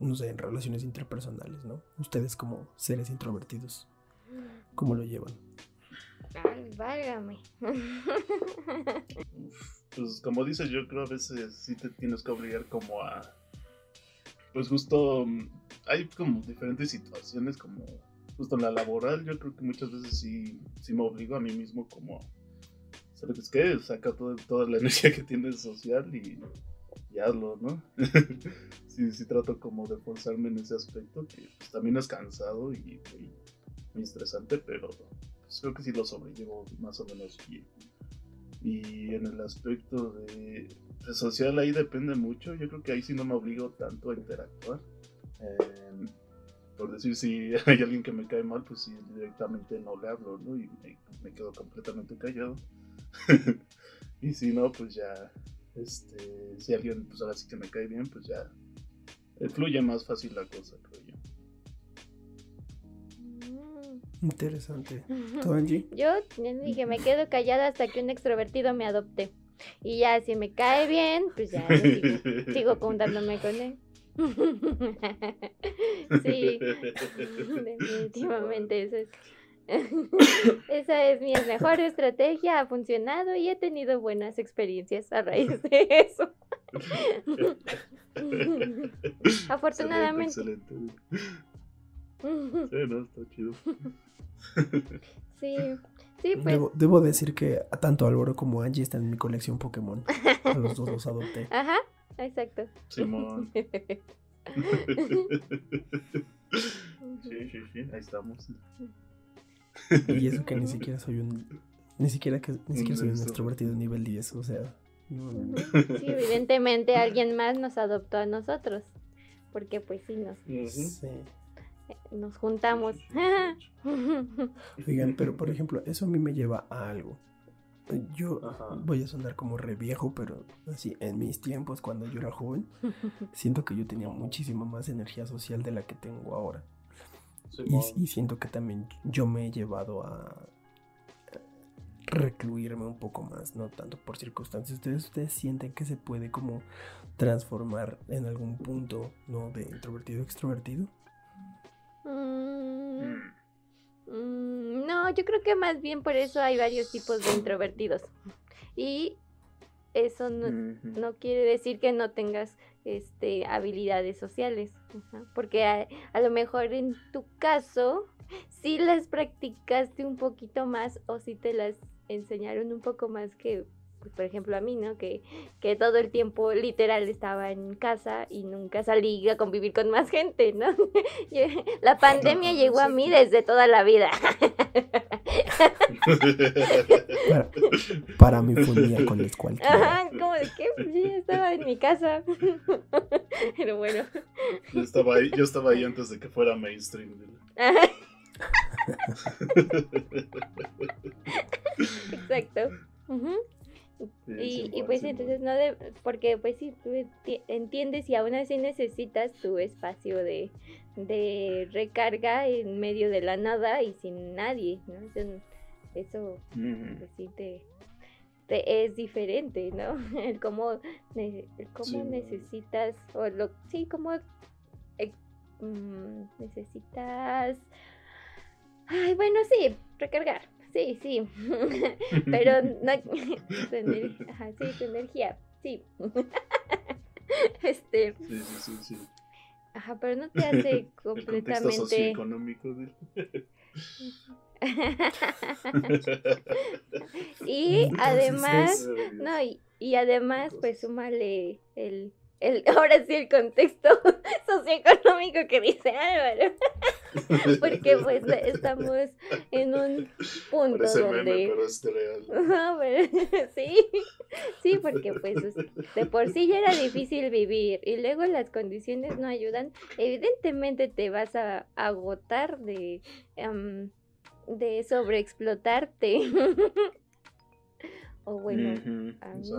no sé, en relaciones interpersonales, ¿no? Ustedes como seres introvertidos, ¿cómo lo llevan? Ay, válgame. Pues como dices, yo creo a veces sí te tienes que obligar como a... Pues justo mm, hay como diferentes situaciones como justo en la laboral, yo creo que muchas veces sí, sí me obligo a mí mismo como... ¿Sabes qué? Saca todo- toda la energía que tienes social y, y hazlo, ¿no? sí, sí trato como de forzarme en ese aspecto, que pues, también es cansado y muy, muy estresante, pero pues, creo que sí lo sobrellevo más o menos bien. Y en el aspecto de, social ahí depende mucho. Yo creo que ahí sí no me obligo tanto a interactuar. Eh, por decir, si hay alguien que me cae mal, pues sí, directamente no le hablo, ¿no? Y me quedo completamente callado. y si no, pues ya, este, si alguien, pues ahora sí que me cae bien, pues ya eh, fluye más fácil la cosa, creo yo. Interesante. ¿Tú, Angie? Yo dije, me quedo callada hasta que un extrovertido me adopte. Y ya, si me cae bien, pues ya sigo, sigo juntándome con él. sí, definitivamente esa es, esa es mi mejor estrategia, ha funcionado y he tenido buenas experiencias a raíz de eso. Afortunadamente. Excelente, excelente. Sí, no, está chido. Sí, sí, pues. Debo, debo decir que tanto Álvaro como Angie están en mi colección Pokémon. A los dos los adopté. Ajá, exacto. Simón. Sí, sí, sí, ahí estamos. Y eso que ni siquiera soy un. Ni siquiera, que, ni siquiera soy un extrovertido nivel 10, o sea. no. Sí, evidentemente alguien más nos adoptó a nosotros. Porque pues sí, nos, Sí. nos juntamos. Oigan, pero por ejemplo, eso a mí me lleva a algo. Yo Ajá. voy a sonar como re viejo, pero así, en mis tiempos, cuando yo era joven, siento que yo tenía muchísima más energía social de la que tengo ahora. Y, siento que también yo me he llevado a recluirme un poco más, no tanto por circunstancias. ¿Ustedes, ustedes sienten que se puede como transformar en algún punto, ¿no? De introvertido a extrovertido. Mm, Mm. no, yo creo que más bien por eso hay varios tipos de introvertidos. Y eso no, no quiere decir que no tengas este habilidades sociales, porque a, lo mejor en tu caso sí las practicaste un poquito más o sí te las enseñaron un poco más que por ejemplo a mí, ¿no? Que, que todo el tiempo literal estaba en casa y nunca salí a convivir con más gente, ¿no? Yo- La pandemia llegó a mí desde toda la vida. Para, para mí fue un miércoles cualquiera. Ajá, como de que pues, ya estaba en mi casa. Pero bueno. Yo estaba ahí, yo estaba ahí antes de que fuera mainstream. Ajá, Exacto. Sí, Y, pues entonces no de, porque pues sí, tú enti- entiendes y aún así necesitas tu espacio de, de recarga en medio de la nada y sin nadie, ¿no? Eso, pues sí te, te es diferente, ¿no? El cómo, el cómo Sí. necesitas, o lo, sí, cómo mm, necesitas, ay, bueno, sí, recargar, sí, sí, pero no, ajá, sí, tu energía, sí. Este, Sí, sí, sí, sí. ajá, pero no te hace El completamente. socioeconómico del... y además, No, y, y además, pues súmale el, el, ahora sí el contexto socioeconómico que dice Álvaro, porque pues estamos en un punto Parece meme, donde... pero es real. Ajá, pero- sí, sí, porque pues es- de por sí ya era difícil vivir y luego las condiciones no ayudan, evidentemente te vas a agotar de, em, de sobreexplotarte. o bueno, a mí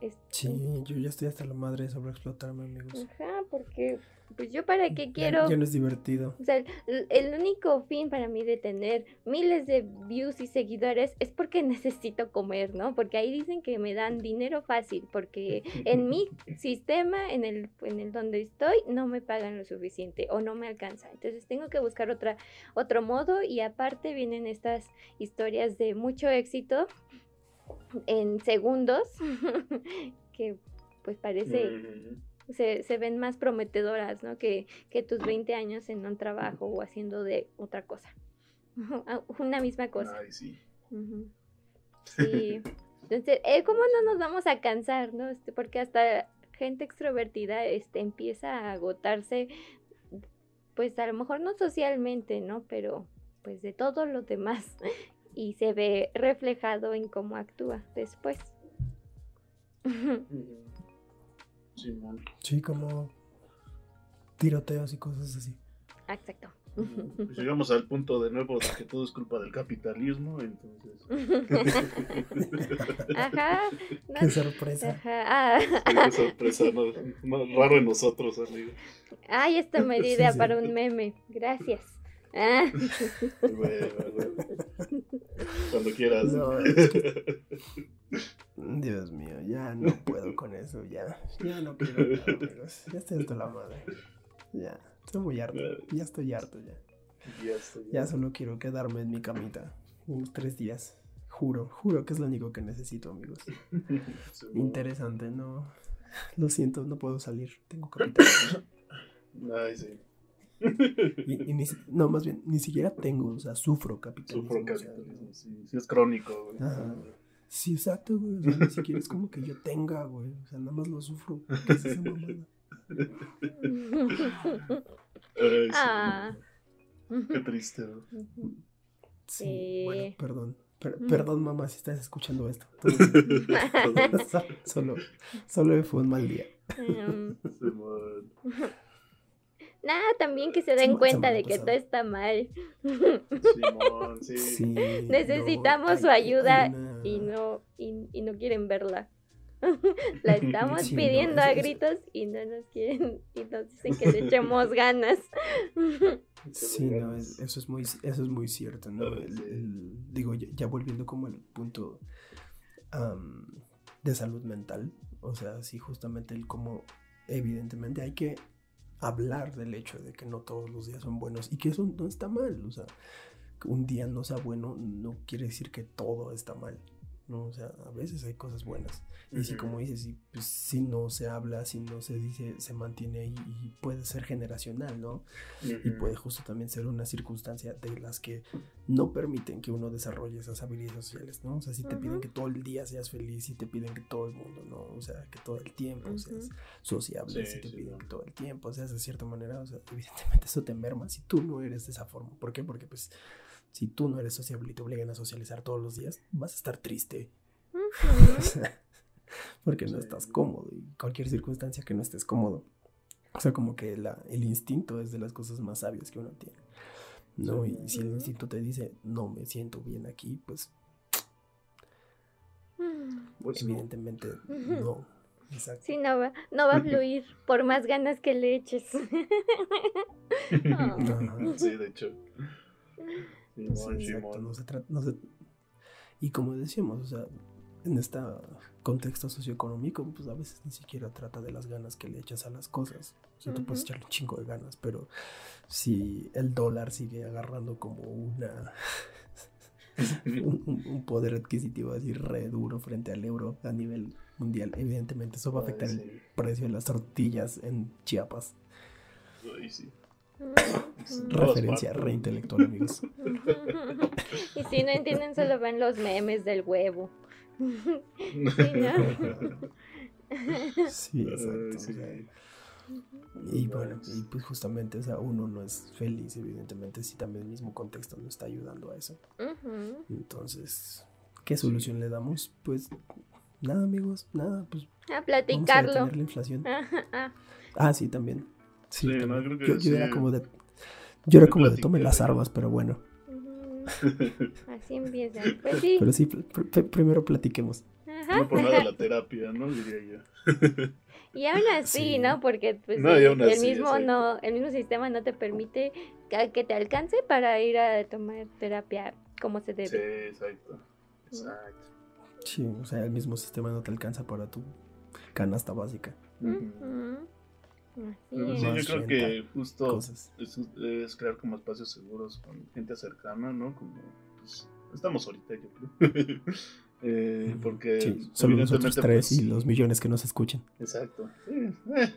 exacto. Sí, yo ya estoy hasta la madre de sobreexplotarme, amigos. Ajá, porque pues yo para qué quiero... Ya no es divertido. O sea, el, único fin para mí de tener miles de views y seguidores es porque necesito comer, ¿no? Porque ahí dicen que me dan dinero fácil, porque en mi sistema, en el, en el donde estoy, no me pagan lo suficiente o no me alcanza. Entonces tengo que buscar otra, otro modo y aparte vienen estas historias de mucho éxito en segundos que pues parece. Se, se ven más prometedoras, ¿no? Que, que tus 20 años en un trabajo o haciendo de otra cosa. Una misma cosa. Ay, sí. Sí. Entonces, eh, ¿cómo no nos vamos a cansar, no? Este, porque hasta gente extrovertida este, empieza a agotarse, pues a lo mejor no socialmente, ¿no? Pero pues de todo lo demás. Y se ve reflejado en cómo actúa después. Sí, como tiroteos y cosas así. Exacto. Pues llegamos al punto de nuevo de que todo es culpa del capitalismo, entonces. Ajá. no, Qué sorpresa. Ajá. Ah, Sí, qué sorpresa, no, no, raro en nosotros, amigo. Ay, esta me dio idea Sí, sí. para un meme. Gracias. Ah, Bueno, bueno. Cuando quieras. No, es que- Dios mío, ya no puedo con eso, ya. Ya no quiero nada, amigos. Ya estoy hasta la madre. Ya, estoy muy harto. Ya estoy harto ya. Ya estoy. Ya solo quiero quedarme en mi camita. Unos tres días. Juro, juro que es lo único que necesito, amigos. Interesante, no. Lo siento, no puedo salir. Tengo capital. Ay, sí. Y, y ni no, más bien, ni siquiera tengo, o sea, sufro capitalismo. Sufro o sea, capitalismo, sí, sí es crónico, güey. Ajá. Sí, exacto, güey. O sea, ni siquiera es como que yo tenga, güey. O sea, nada más lo sufro. ¿Qué es esa mamada? Ay, sí. Ah. Qué triste, ¿no? Sí, Sí. bueno, perdón. Per- Mm. perdón, mamá, si estás escuchando esto. Solo, solo fue un mal día. Simón. Nada, también que se den cuenta de que todo está mal Simón, sí. Sí, Necesitamos no, su ayuda y no y, y no quieren verla. La estamos Sí, pidiendo a gritos y no nos quieren y nos dicen que le echemos ganas. Sí, no, es- eso es muy, eso es muy cierto, ¿no? Ah, El- sí. el- digo, ya, ya volviendo como al punto de salud mental, o sea, sí, justamente el cómo, evidentemente hay que hablar del hecho de que no todos los días son buenos y que eso no está mal, o sea, que un día no sea bueno no quiere decir que todo está mal, ¿no? O sea, a veces hay cosas buenas. Y si, como dices, si, pues, si no se habla, si no se dice, se mantiene ahí y puede ser generacional, ¿no? y puede justo también ser una circunstancia de las que no permiten que uno desarrolle esas habilidades sociales, ¿no? O sea, si te piden que todo el día seas feliz, si te piden que todo el mundo, ¿no? O sea, que todo el tiempo seas sociable, Sí, si te sí, piden no. que todo el tiempo seas de cierta manera, o sea, evidentemente eso te merma si tú no eres de esa forma. ¿Por qué? Porque pues si tú no eres sociable y te obligan a socializar todos los días, vas a estar triste. Porque no estás cómodo y cualquier circunstancia que no estés cómodo. O sea, como que la- el instinto es de las cosas más sabias que uno tiene. ¿no? Y si el instinto te dice, no me siento bien aquí, pues Pues no. evidentemente no. Exacto. Sí, no va, no va a fluir por más ganas que le eches. Sí, de hecho. Sí, exacto, Simón. no se trata, no se- Y como decíamos, o sea, en este contexto socioeconómico, pues a veces ni siquiera trata de las ganas que le echas a las cosas. O sea, tú puedes echarle un chingo de ganas, pero si el dólar sigue agarrando como una un, poder adquisitivo así re duro frente al euro a nivel mundial, evidentemente eso va a Ay, afectar el precio de las tortillas en Chiapas. Ay, sí. Referencia partes. re intelectual, amigos. Y si no entienden, solo ven los memes del huevo. Sí, exacto. Sí. Y bueno, y pues justamente, o sea, uno no es feliz, evidentemente, si también el mismo contexto no está ayudando a eso. Entonces, ¿qué solución le damos? Pues nada, amigos, nada, pues A vamos a platicarlo. detener la inflación. Ajá, ah. Ah, sí, también. Sí, Sí, no, también. creo que yo, yo sí. era como de. Yo era Sí, como de tome las armas, pero bueno. Así empieza. Pues sí. Pero sí, pr- pr- primero platiquemos. Ajá. No por nada la terapia, ¿no? Diría yo. Y aún así, Sí. ¿no? Porque pues, No, y el, mismo no, el mismo sistema no te permite que, que te alcance para ir a tomar terapia como se Sí, debe. exacto. Exacto. Sí, o sea, el mismo sistema no te alcanza para tu canasta básica. Ujú. Así Pero es. sí, yo Más creo que justo es, es crear como espacios seguros con gente cercana, ¿no? Como pues, estamos ahorita, yo creo. Eh, porque Sí, solo nosotros tres pues, y los millones que nos escuchen. Exacto. Sí, eh, pues,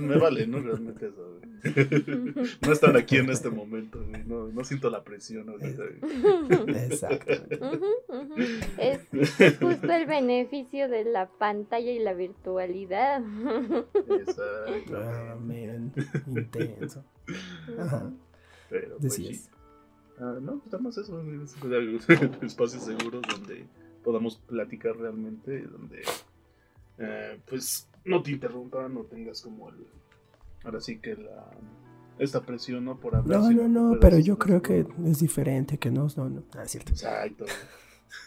me vale, ¿no? Realmente eso, güey. No están aquí en este momento, güey. No, no siento la presión ahorita, güey. Ujú. Es, es justo el beneficio de la pantalla y la virtualidad. Exacto. Ah, man, intenso. Ajá, Pero, pues, sí. Ah, no, pues nada más eso, espacios seguros donde podamos platicar realmente, donde eh, pues no te interrumpan, no tengas como el, ahora sí que la, esta presión, ¿no? Por hablar. No, no, no, pero yo creo que es diferente, que no, no, no. Ah, es cierto. Exacto.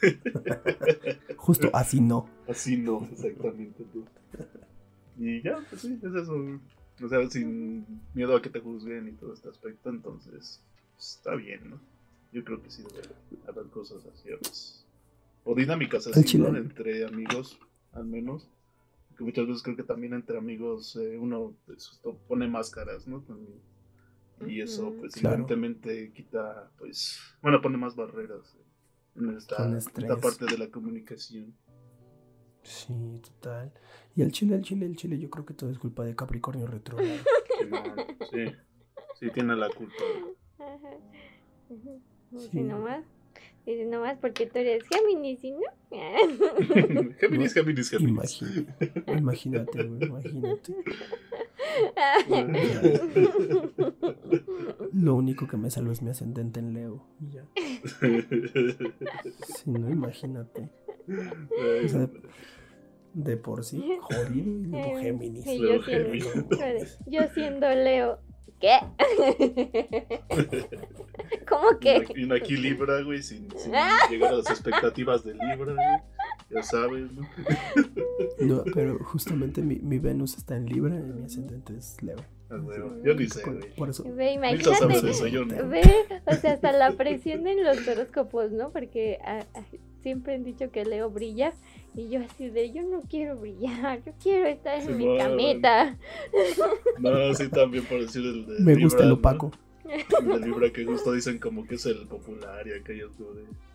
Justo así no. Así no, exactamente. tú. Y ya, pues sí, es eso. O sea, sin miedo a que te juzguen y todo este aspecto, entonces pues, está bien, ¿no? Yo creo que sí debe haber cosas así. O dinámicas así. ¿no? Entre amigos, al menos. Que muchas veces creo que también entre amigos eh, uno pues, pone máscaras, ¿no? También. Y eso, pues, Claro. evidentemente quita, pues, bueno, pone más barreras eh, en esta, parte de la comunicación. Sí, total. Y el chile, el chile, el chile, yo creo que todo es culpa de Capricornio retrógrado. Sí, Sí, tiene la culpa. Ajá. Sí. Dice nomás. Dice nomás porque tú eres Géminis, ¿y no? Géminis, Géminis, Géminis. Imagina- imagínate, güey, imagínate. Lo único que me salva es mi ascendente en Leo. y ya. Si no, imagínate. O sea, de por sí, jodido y luego Géminis. Sí, yo, siendo, yo siendo Leo. ¿Qué? ¿Cómo que? Y una aquí Libra, güey, sin, sin llegar a las expectativas de Libra, güey. Ya sabes, ¿no? No, pero justamente mi, mi Venus está en Libra y mi ascendente es Leo. Ah, bueno, yo ni sé, Por, güey. por eso. Ve, imagínate. eso, yo no. Ve, o sea, hasta la presión en los horóscopos, ¿no? Porque ah, siempre han dicho que Leo brilla y yo así de, yo no quiero brillar, yo quiero estar en mi Simón. camita. No, sí, también por decir el de Me gusta el ¿no? opaco. El de Libra que justo dicen como que es el popular y aquellos de...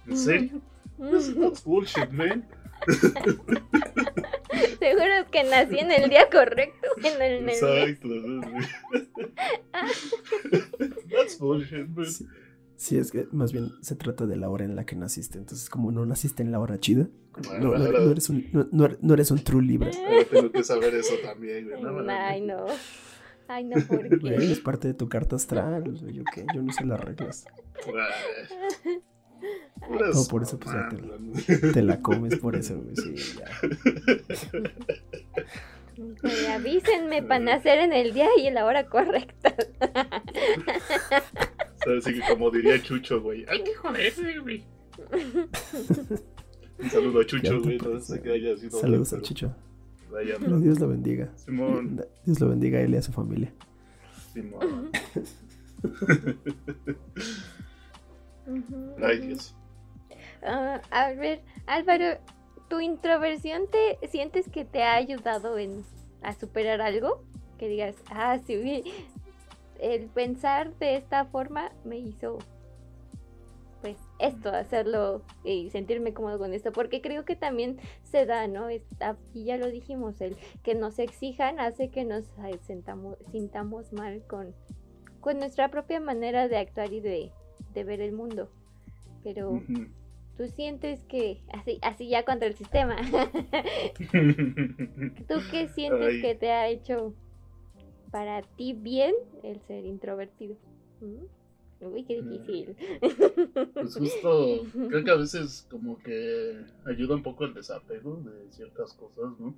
¿En serio? That's, bullshit, man. Seguro es que nací en el día correcto, en el, en el mes. Exacto. ¿no? That's bullshit, man. Sí, sí, es que más bien se trata de la hora en la que naciste. Entonces, como no naciste en la hora chida, no, no- no eres, un, no, no- no eres un true Libra. Ahora tengo que saber eso también, Ay, no. Ay, no, ¿por qué? es parte de tu carta astral. o sea, yo qué, yo no sé las reglas. No, por eso, pues, ya te- mamadas. Te la comes por eso, güey. Sí, ya. Avísenme para nacer en el día y en la hora correcta. Así que como diría Chucho, güey. ¡Ay, qué joder, güey! Un saludo a Chucho, güey. No parece. sé que haya sido. Saludos a pero anda. Pero Dios lo bendiga. Simón. Dios lo bendiga a él y a su familia. Simón. Ay, Dios. Ah, a ver, Álvaro, ¿tu introversión te sientes que te ha ayudado en a superar algo? Que digas, ah, sí, vi- el pensar de esta forma me hizo pues esto, hacerlo y sentirme cómodo con esto, porque creo que también se da, ¿no? Está- y ya lo dijimos, el que nos exijan hace que nos sentamos, sintamos mal con, con nuestra propia manera de actuar y de, de ver el mundo. Pero tú sientes que, así, así ya contra el sistema, ¿tú qué sientes Ay. que te ha hecho para ti bien el ser introvertido? ¿Mm? Uy, qué difícil. Pues justo, creo que a veces como que ayuda un poco el desapego de ciertas cosas, ¿no?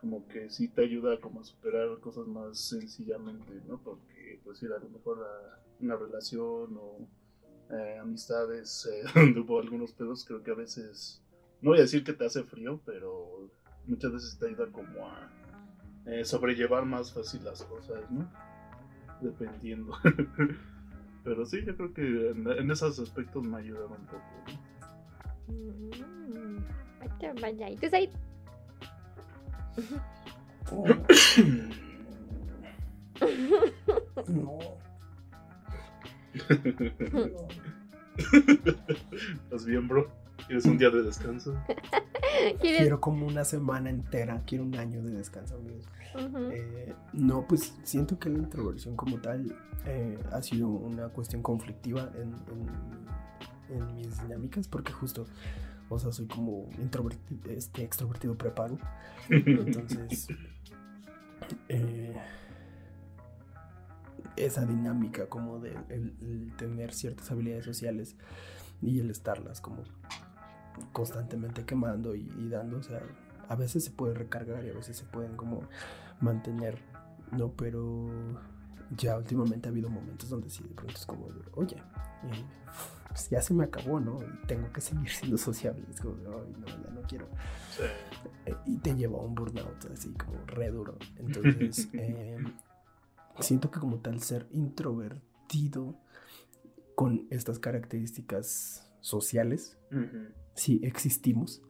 Como que sí te ayuda como a superar cosas más sencillamente, ¿no? Porque pues sí, a lo mejor la- una relación o eh, amistades eh, donde hubo algunos pedos, creo que a veces, no voy a decir que te hace frío, pero muchas veces te ayuda como a eh, sobrellevar más fácil las cosas, ¿no? Dependiendo. Pero sí, yo creo que en, en esos aspectos me ayudaron un poco. ¿no? Mm, vaya, vaya. ¿Y tú, Said? No. ¿Estás bien, bro? ¿Quieres un día de descanso? ¿Quieres? Quiero como una semana entera, quiero un año de descanso, amigos. Eh, no, pues siento que la introversión como tal eh, ha sido una cuestión conflictiva en, en- en mis dinámicas, porque justo, o sea, soy como introvertido, este, extrovertido prepago. Entonces, eh, esa dinámica como de el- el tener ciertas habilidades sociales y el estarlas como constantemente quemando y, y dando, o sea, a veces se puede recargar y a veces se pueden como mantener, ¿no? Pero ya últimamente ha habido momentos donde sí, de pronto es como, oye, eh, pues ya se me acabó, ¿no? Y tengo que seguir siendo sociable, es como, ay, no, ya no quiero Sí. eh, y te lleva a un burnout así como re duro. Entonces, eh, siento que como tal ser introvertido con estas características sociales, Ujú. sí existimos.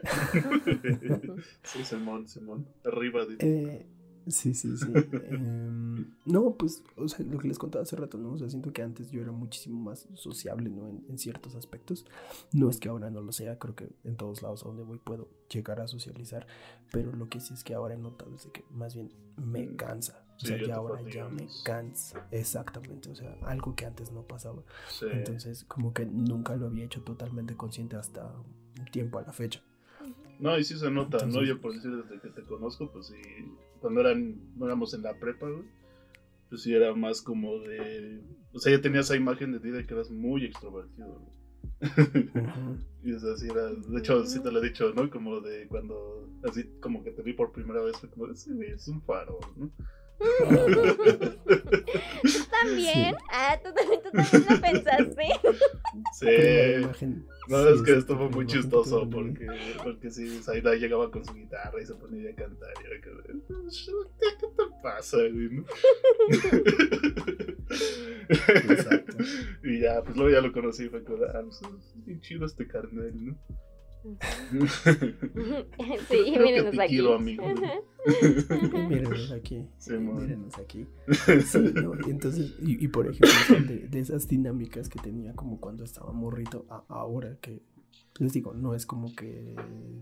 sí, Simón, Simón. Arriba de... Eh, Sí, sí, sí. Em, no, pues, o sea, lo que les contaba hace rato, ¿no? O sea, siento que antes yo era muchísimo más sociable, ¿no? En, en ciertos aspectos. No es que ahora no lo sea, creo que en todos lados a donde voy puedo llegar a socializar, pero lo que sí es que ahora he notado es de que más bien me Mm. cansa. O Sí, sea, ya ahora ya me cansa. Exactamente, o sea, algo que antes no pasaba. Sí. Entonces, como que nunca lo había hecho totalmente consciente hasta un tiempo a la fecha. No, y sí se nota, ¿no? Yo por decir desde que te conozco, pues sí, cuando eran, no éramos en la prepa, güey, pues sí era más como de... O sea, ya tenía esa imagen de ti de que eras muy extrovertido, güey. Y es así, era, de hecho, sí te lo he dicho, ¿no? Como de cuando, así como que te vi por primera vez, fue como, sí, es un faro, ¿no? ¿Tú también? Ah, ¿tú también, tú también lo pensaste. Sí. No, sí, es que estuvo primera muy chistoso porque, porque sí, Zaida llegaba con su guitarra y se ponía a cantar y era como, ¿qué te pasa, güey? Exacto. y ya, pues luego ya lo conocí y fue como, ah, pues es bien chido este carnal, ¿no? Sí, mírenos aquí. quiero, amigo. Y mírenos aquí. Sí, mírenos aquí. Sí, no, y entonces, y, y por ejemplo, de, de esas dinámicas que tenía como cuando estaba morrito, a ahora que les digo, no es como que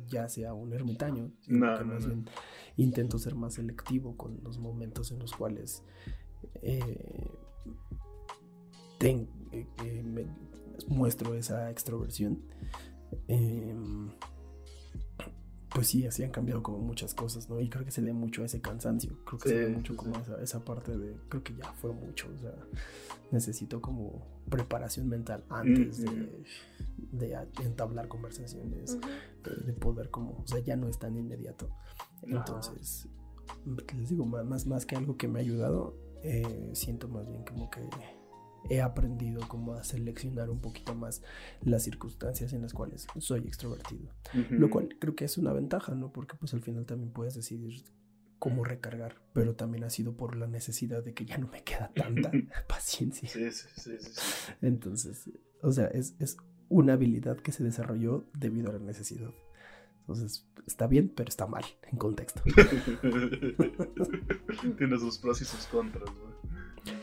ya sea un ermitaño, sino No, que más no. bien intento ser más selectivo con los momentos en los cuales eh, ten- eh, eh, me muestro esa extroversión. Em, pues sí, así han cambiado como muchas cosas, ¿no? Y creo que se debe mucho a ese cansancio. Creo que se debe mucho sí, como sí. esa, esa parte de, creo que ya fue mucho, o sea, necesito como preparación mental antes de, de entablar conversaciones, eh, de poder como, o sea, ya no es tan inmediato. Entonces, les digo, más, más que algo que me ha ayudado, eh, siento más bien como que he aprendido como a seleccionar un poquito más las circunstancias en las cuales soy extrovertido. Lo cual creo que es una ventaja, ¿no? Porque pues al final también puedes decidir cómo recargar, pero también ha sido por la necesidad de que ya no me queda tanta paciencia. Sí, sí, sí, sí. sí. Entonces, o sea, es, es una habilidad que se desarrolló debido a la necesidad. Entonces, está bien, pero está mal en contexto. Tiene sus pros y sus contras, güey.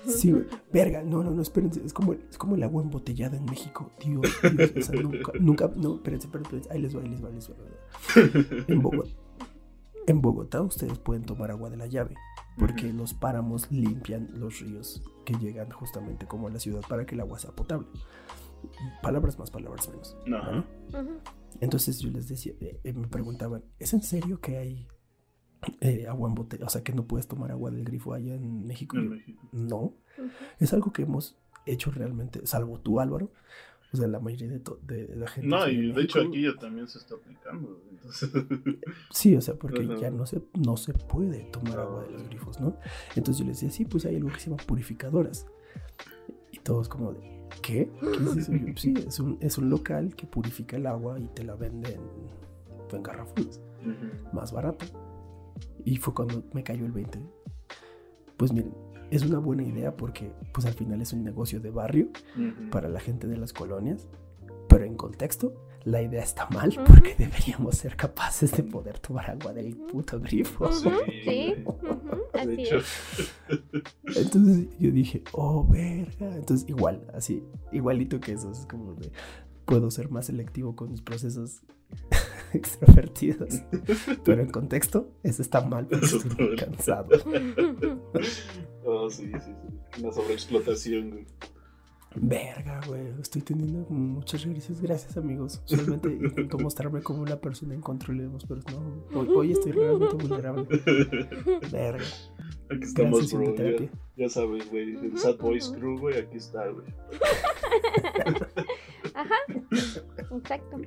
Sí, güey. verga, no, no, no, espérense, es como, es como el agua embotellada en México, Dios, Dios, o sea, nunca, nunca, no, espérense, espérense, espérense, ahí les va, ahí les va, ahí les va. En Bogotá, en Bogotá ustedes pueden tomar agua de la llave, porque los páramos limpian los ríos que llegan justamente como a la ciudad para que el agua sea potable. Palabras más, palabras menos. No. Entonces yo les decía, eh, eh, me preguntaban, ¿es en serio que hay eh, agua en botella? O sea, que no puedes tomar agua del grifo allá en México. En no, es algo que hemos hecho realmente, salvo tú Álvaro, o sea, la mayoría de, to- de la gente. No, y en de hecho aquí ya también se está aplicando, entonces... Sí, o sea, porque ya no se, no se puede tomar agua de los grifos, ¿no? Entonces yo les decía, sí, pues hay algo que se llama purificadoras. Y todos como de, ¿qué? ¿Qué es eso? Yo, sí, es un, es un local que purifica el agua y te la venden en garrafones. Ujú. más barato. Y fue cuando me cayó el 20. Pues miren, es una buena idea porque pues al final es un negocio de barrio Ujú. para la gente de las colonias, pero en contexto la idea está mal Ujú. porque deberíamos ser capaces de poder tomar agua del puto grifo. Ujú, Sí, Sí, así es. Entonces yo dije, oh, verga. Entonces igual, así, igualito que eso, es como de, puedo ser más selectivo con mis procesos extrovertidos. Pero en contexto, eso está mal porque Eso estoy muy cansado. oh, sí, sí, sí. Una sobreexplotación, güey. Verga, güey. Estoy teniendo muchas regresias. Gracias, amigos. Solamente intento mostrarme como una persona incontrolable, pero no. Hoy, hoy estoy realmente vulnerable. Verga. Aquí estamos, Gracias, bro. Ya sabes, güey. El Sad Boys Crew, güey, aquí está, güey. Ajá, exacto.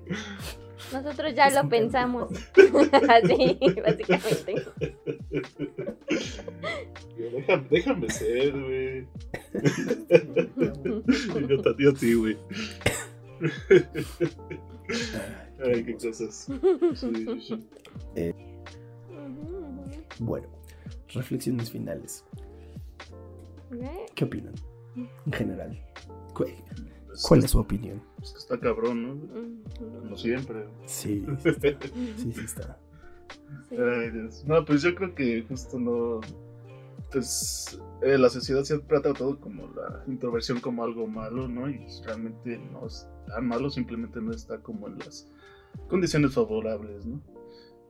Nosotros ya lo pensamos. Así, básicamente. Déjame, déjame ser, güey. Yo te- a ti, güey. Ay, qué cosas. Sí, sí, ujú. Bueno, reflexiones finales. ¿Qué opinan? En general. ¿Cu- Es ¿Cuál es su opinión? es que está cabrón, ¿no? Ujú. Como siempre. Sí, sí, está. sí, sí está. Sí. Ay, Dios. No, pues yo creo que justo no. Pues eh, la sociedad siempre ha tratado como la introversión como algo malo, ¿no? Y pues, realmente no es tan malo, simplemente no está como en las condiciones favorables, ¿no?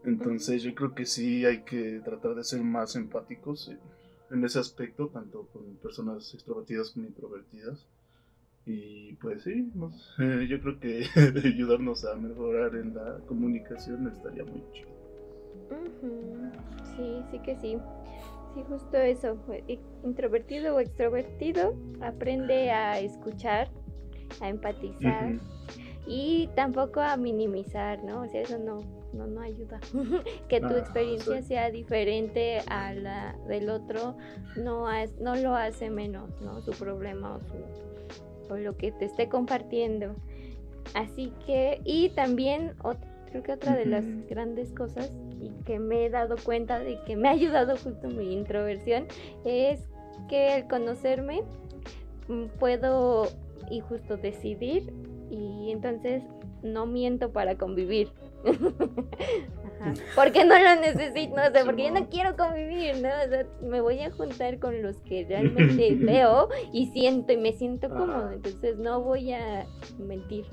Entonces yo creo que sí hay que tratar de ser más empáticos en, en ese aspecto, tanto con personas extrovertidas como introvertidas. Y pues sí, yo creo que ayudarnos a mejorar en la comunicación estaría muy chido. Sí, sí que sí. Sí, justo eso. Introvertido o extrovertido, aprende a escuchar, a empatizar y tampoco a minimizar, ¿no? O sea, eso no, no, no ayuda. que tu Ah, experiencia sí. sea diferente a la del otro no, has- no lo hace menos, ¿no? Su problema o, su, o lo que te esté compartiendo. Así que, y también ot- creo que otra de las grandes cosas y que me he dado cuenta de que me ha ayudado justo mi introversión es que al conocerme mm, puedo y justo decidir y entonces no miento para convivir. Ajá. Porque no lo necesito, o sea, porque yo no quiero convivir, ¿no? O sea, me voy a juntar con los que realmente veo y siento y me siento cómodo, entonces no voy a mentir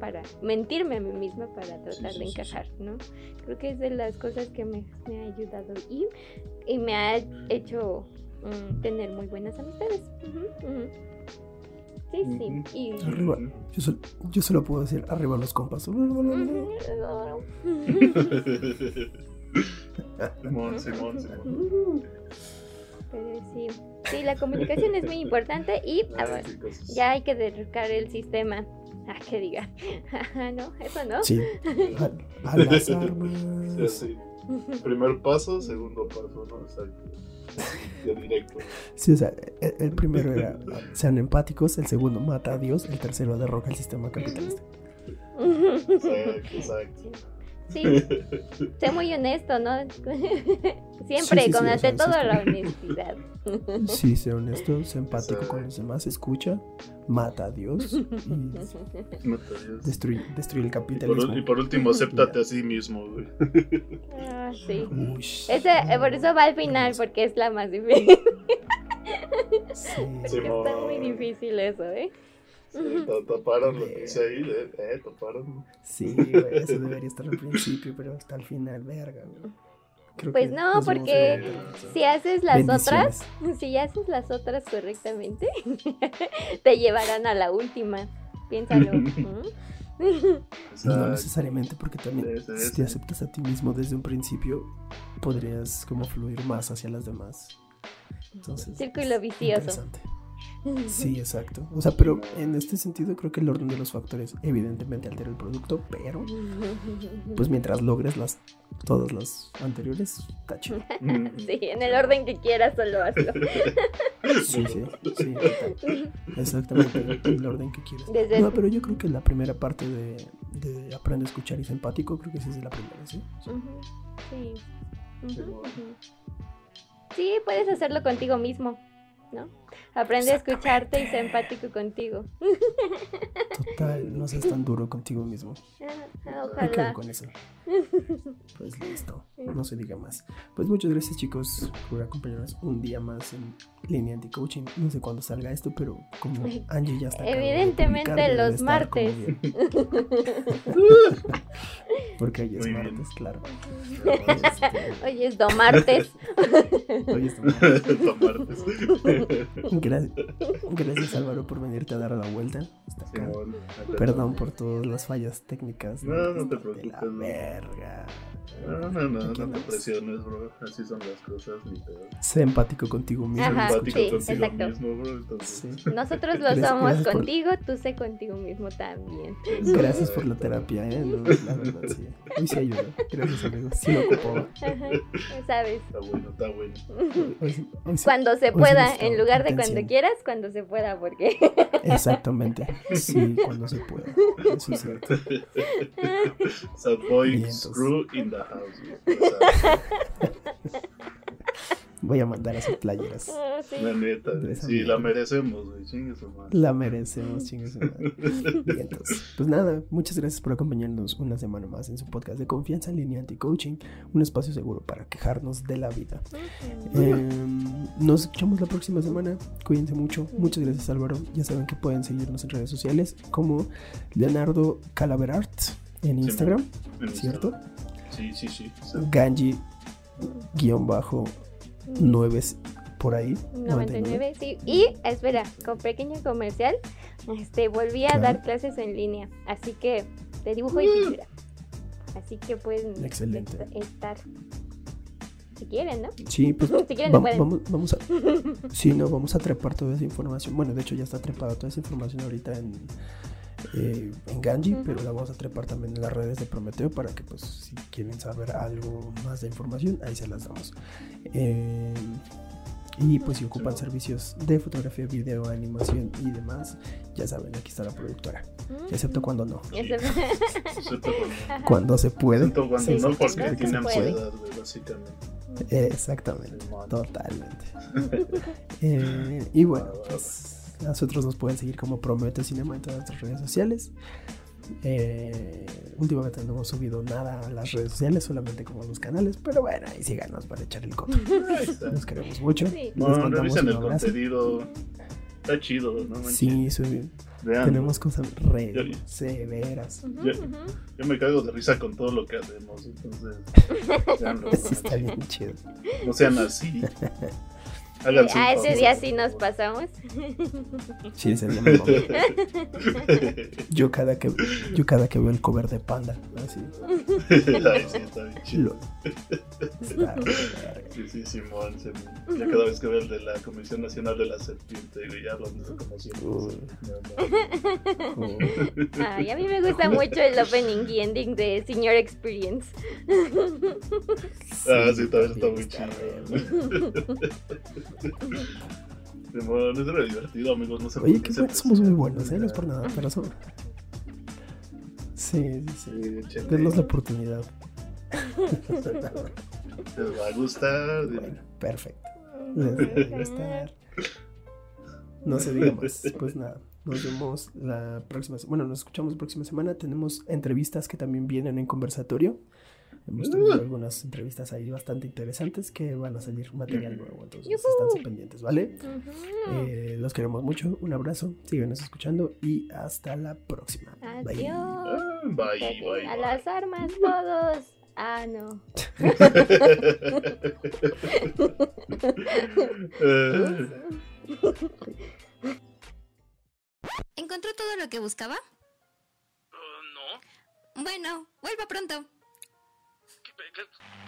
para mentirme a mí misma para tratar sí, de sí, encajar, ¿no? Creo que es de las cosas que me, me ha ayudado y, y me ha hecho mm, tener muy buenas amistades. Sí, sí. Y, Arriba. Yo, sol- yo solo puedo decir arriba los compas. Simón, Simón, Simón. Pero sí, sí, la comunicación es muy importante y a ver, ya hay que derrocar el sistema. Ah, que diga. Ajá, no, eso no. Sí. A, a las Sí, armas. así. Primer paso, segundo paso, ¿no? Exacto. Directo. Sí, o sea, el, el primero era sean empáticos, el segundo mata a Dios, el tercero derroca el sistema capitalista. Exacto, exacto. Sí, sé muy honesto, ¿no? Siempre, Sí, sí, con sí, ante todo la honestidad. Sí, sea honesto, sea empático Sí. con los demás, escucha, mata a Dios y No te digas. destruye, destruye el Y por, capitalismo. y por último, acéptate a sí mismo, güey. Ah, sí. Uy, Ese, eh, por eso va al final, porque es la más difícil. Sí, Porque está muy difícil eso, ¿eh? Sí, taparon lo que dice ahí, eh, eh, taparon. sí, güey, eso debería estar al principio, pero hasta el final, verga, güey. Creo Pues no, porque. Si haces las otras, si haces las otras correctamente, te llevarán a la última. Piénsalo. ¿Mm? No Exacto. necesariamente, porque también Sí, sí, si te aceptas a ti mismo desde un principio, podrías como fluir más hacia las demás. Entonces, Círculo es vicioso. Sí, exacto. O sea, pero en este sentido creo que el orden de los factores evidentemente altera el producto, pero pues mientras logres las todas las anteriores, está chido. Mm. Sí, en el orden que quieras, solo hazlo. Sí, sí, sí, exactamente, en el orden que quieres. Desde- No, pero yo creo que la primera parte de, de aprende a escuchar y ser empático, creo que sí es la primera, ¿sí? Sí. Sí, puedes hacerlo contigo mismo, ¿no? Aprende a escucharte y ser empático contigo. Total, no seas tan duro contigo mismo. Ah, Me quedo Ojalá. con eso. Pues listo, no se diga más. Pues muchas gracias chicos por acompañarnos un día más en Línea Anti-Coaching. No sé cuándo salga esto, pero como Angie ya está... Evidentemente los martes. Porque hoy es Muy bien. martes, claro. Oye, es domartes. Hoy es martes. Tomartes. Gracias, gracias Álvaro por venirte a dar la vuelta hasta acá. Perdón por todas las fallas técnicas. No, no te De preocupes, la no. verga. No, no, no, no te presiones, bro. Así son las cosas, ni pedo. Sé empático contigo mismo. Ajá, Empático sí, contigo exacto. mismo, bro. Entonces, Sí. Nosotros lo Gracias- somos gracias por- contigo, tú sé contigo mismo también. Gracias por la terapia, ¿eh? No, la verdad, sí. Hoy sí ayudó. Gracias, amigos. Sí lo ocupaba. Ajá, ¿Sabes? Está bueno, está bueno. Hoy hoy sí- Cuando se sí pueda, en lugar de atención. cuando quieras, cuando se pueda, porque Exactamente. Sí, cuando se pueda. Eso es cierto. Sad boy, screw in the house. Voy a mandar a hacer playeras. Ah, Sí. La neta, Sí, la merecemos, güey. Chingue su madre. La merecemos, chingue su madre. Vientos. Pues nada, muchas gracias por acompañarnos una semana más en su podcast de confianza en línea anti-coaching, un espacio seguro para quejarnos de la vida. Eh, nos escuchamos la próxima semana. Cuídense mucho. Muchas gracias, Álvaro. Ya saben que pueden seguirnos en redes sociales como Leonardo Calaverart en Instagram, En ¿cierto? Instagram. Sí, sí, sí. Ganji guion bajo 9 por ahí. 99, sí. Y espera, con pequeño comercial, este volví a Claro. dar clases en línea, así que de dibujo y pintura. Así que pueden Excelente. estar si quieren, ¿no? Sí, pues Si quieren, Va- vamos, vamos a. Sí, no, vamos a trepar toda esa información. Bueno, de hecho ya está trepada toda esa información ahorita en, eh, en Ganji, pero la vamos a trepar también en las redes de Prometeo para que, pues, si quieren saber algo más de información, ahí se las damos. Eh, y pues si ocupan servicios de fotografía, video, animación y demás, ya saben, aquí está la productora. Excepto cuando no. Excepto cuando, Cuando se puede. excepto cuando Sí, no, porque tiene ansiedad, básicamente. Exactamente. Totalmente. Eh, y bueno, pues nosotros nos pueden seguir como Promete Cinema en todas nuestras redes sociales. Eh, últimamente no hemos subido nada a las redes sociales, solamente como a los canales, pero bueno, ahí síganos para echar el coto. Nos queremos mucho. Sí. Les No, mandamos revisen un el abrazo. contenido. Está chido, ¿no? manches? Sí, Vean, tenemos cosas re Yo- severas. Yo- me caigo de risa con todo lo que hacemos, entonces. Sí, está bien chido. no sean así. Un A ese día sí nos pasamos. Sí, ese día me. Yo cada que yo cada que veo el cover de Panda, así. Ay, sí, está bien chido. Está. Sí, sí, Simón, Simón. Ya cada vez que veo el de la Comisión Nacional de la Serpiente, güey, ya hablando como siempre. Uy. No, no. Oh. Ay, a mí me gusta mucho el opening y ending de Senior Experience. Ah, sí, también está muy re chido. Re divertido, amigos. No sé Oye, qué bueno, somos muy buenos, ¿eh? No es por nada, pero son. Sí, sí, sí. Denos la oportunidad. Les va a gustar. Bueno, perfecto. Les va a gustar. No se diga más. Pues nada, nos vemos la próxima se- Bueno, nos escuchamos la próxima semana. Tenemos entrevistas que también vienen en conversatorio. Hemos tenido Uh. algunas entrevistas ahí bastante interesantes que van a salir material nuevo. Entonces, están pendientes, ¿vale? Eh, los queremos mucho. Un abrazo. Síganos escuchando y hasta la próxima. Bye. Adiós. Ah, Bye, bye, A las armas todos. Ah, no. ¿Encontró todo lo que buscaba? Uh, no. Bueno, vuelva pronto. ¿Qué- qué-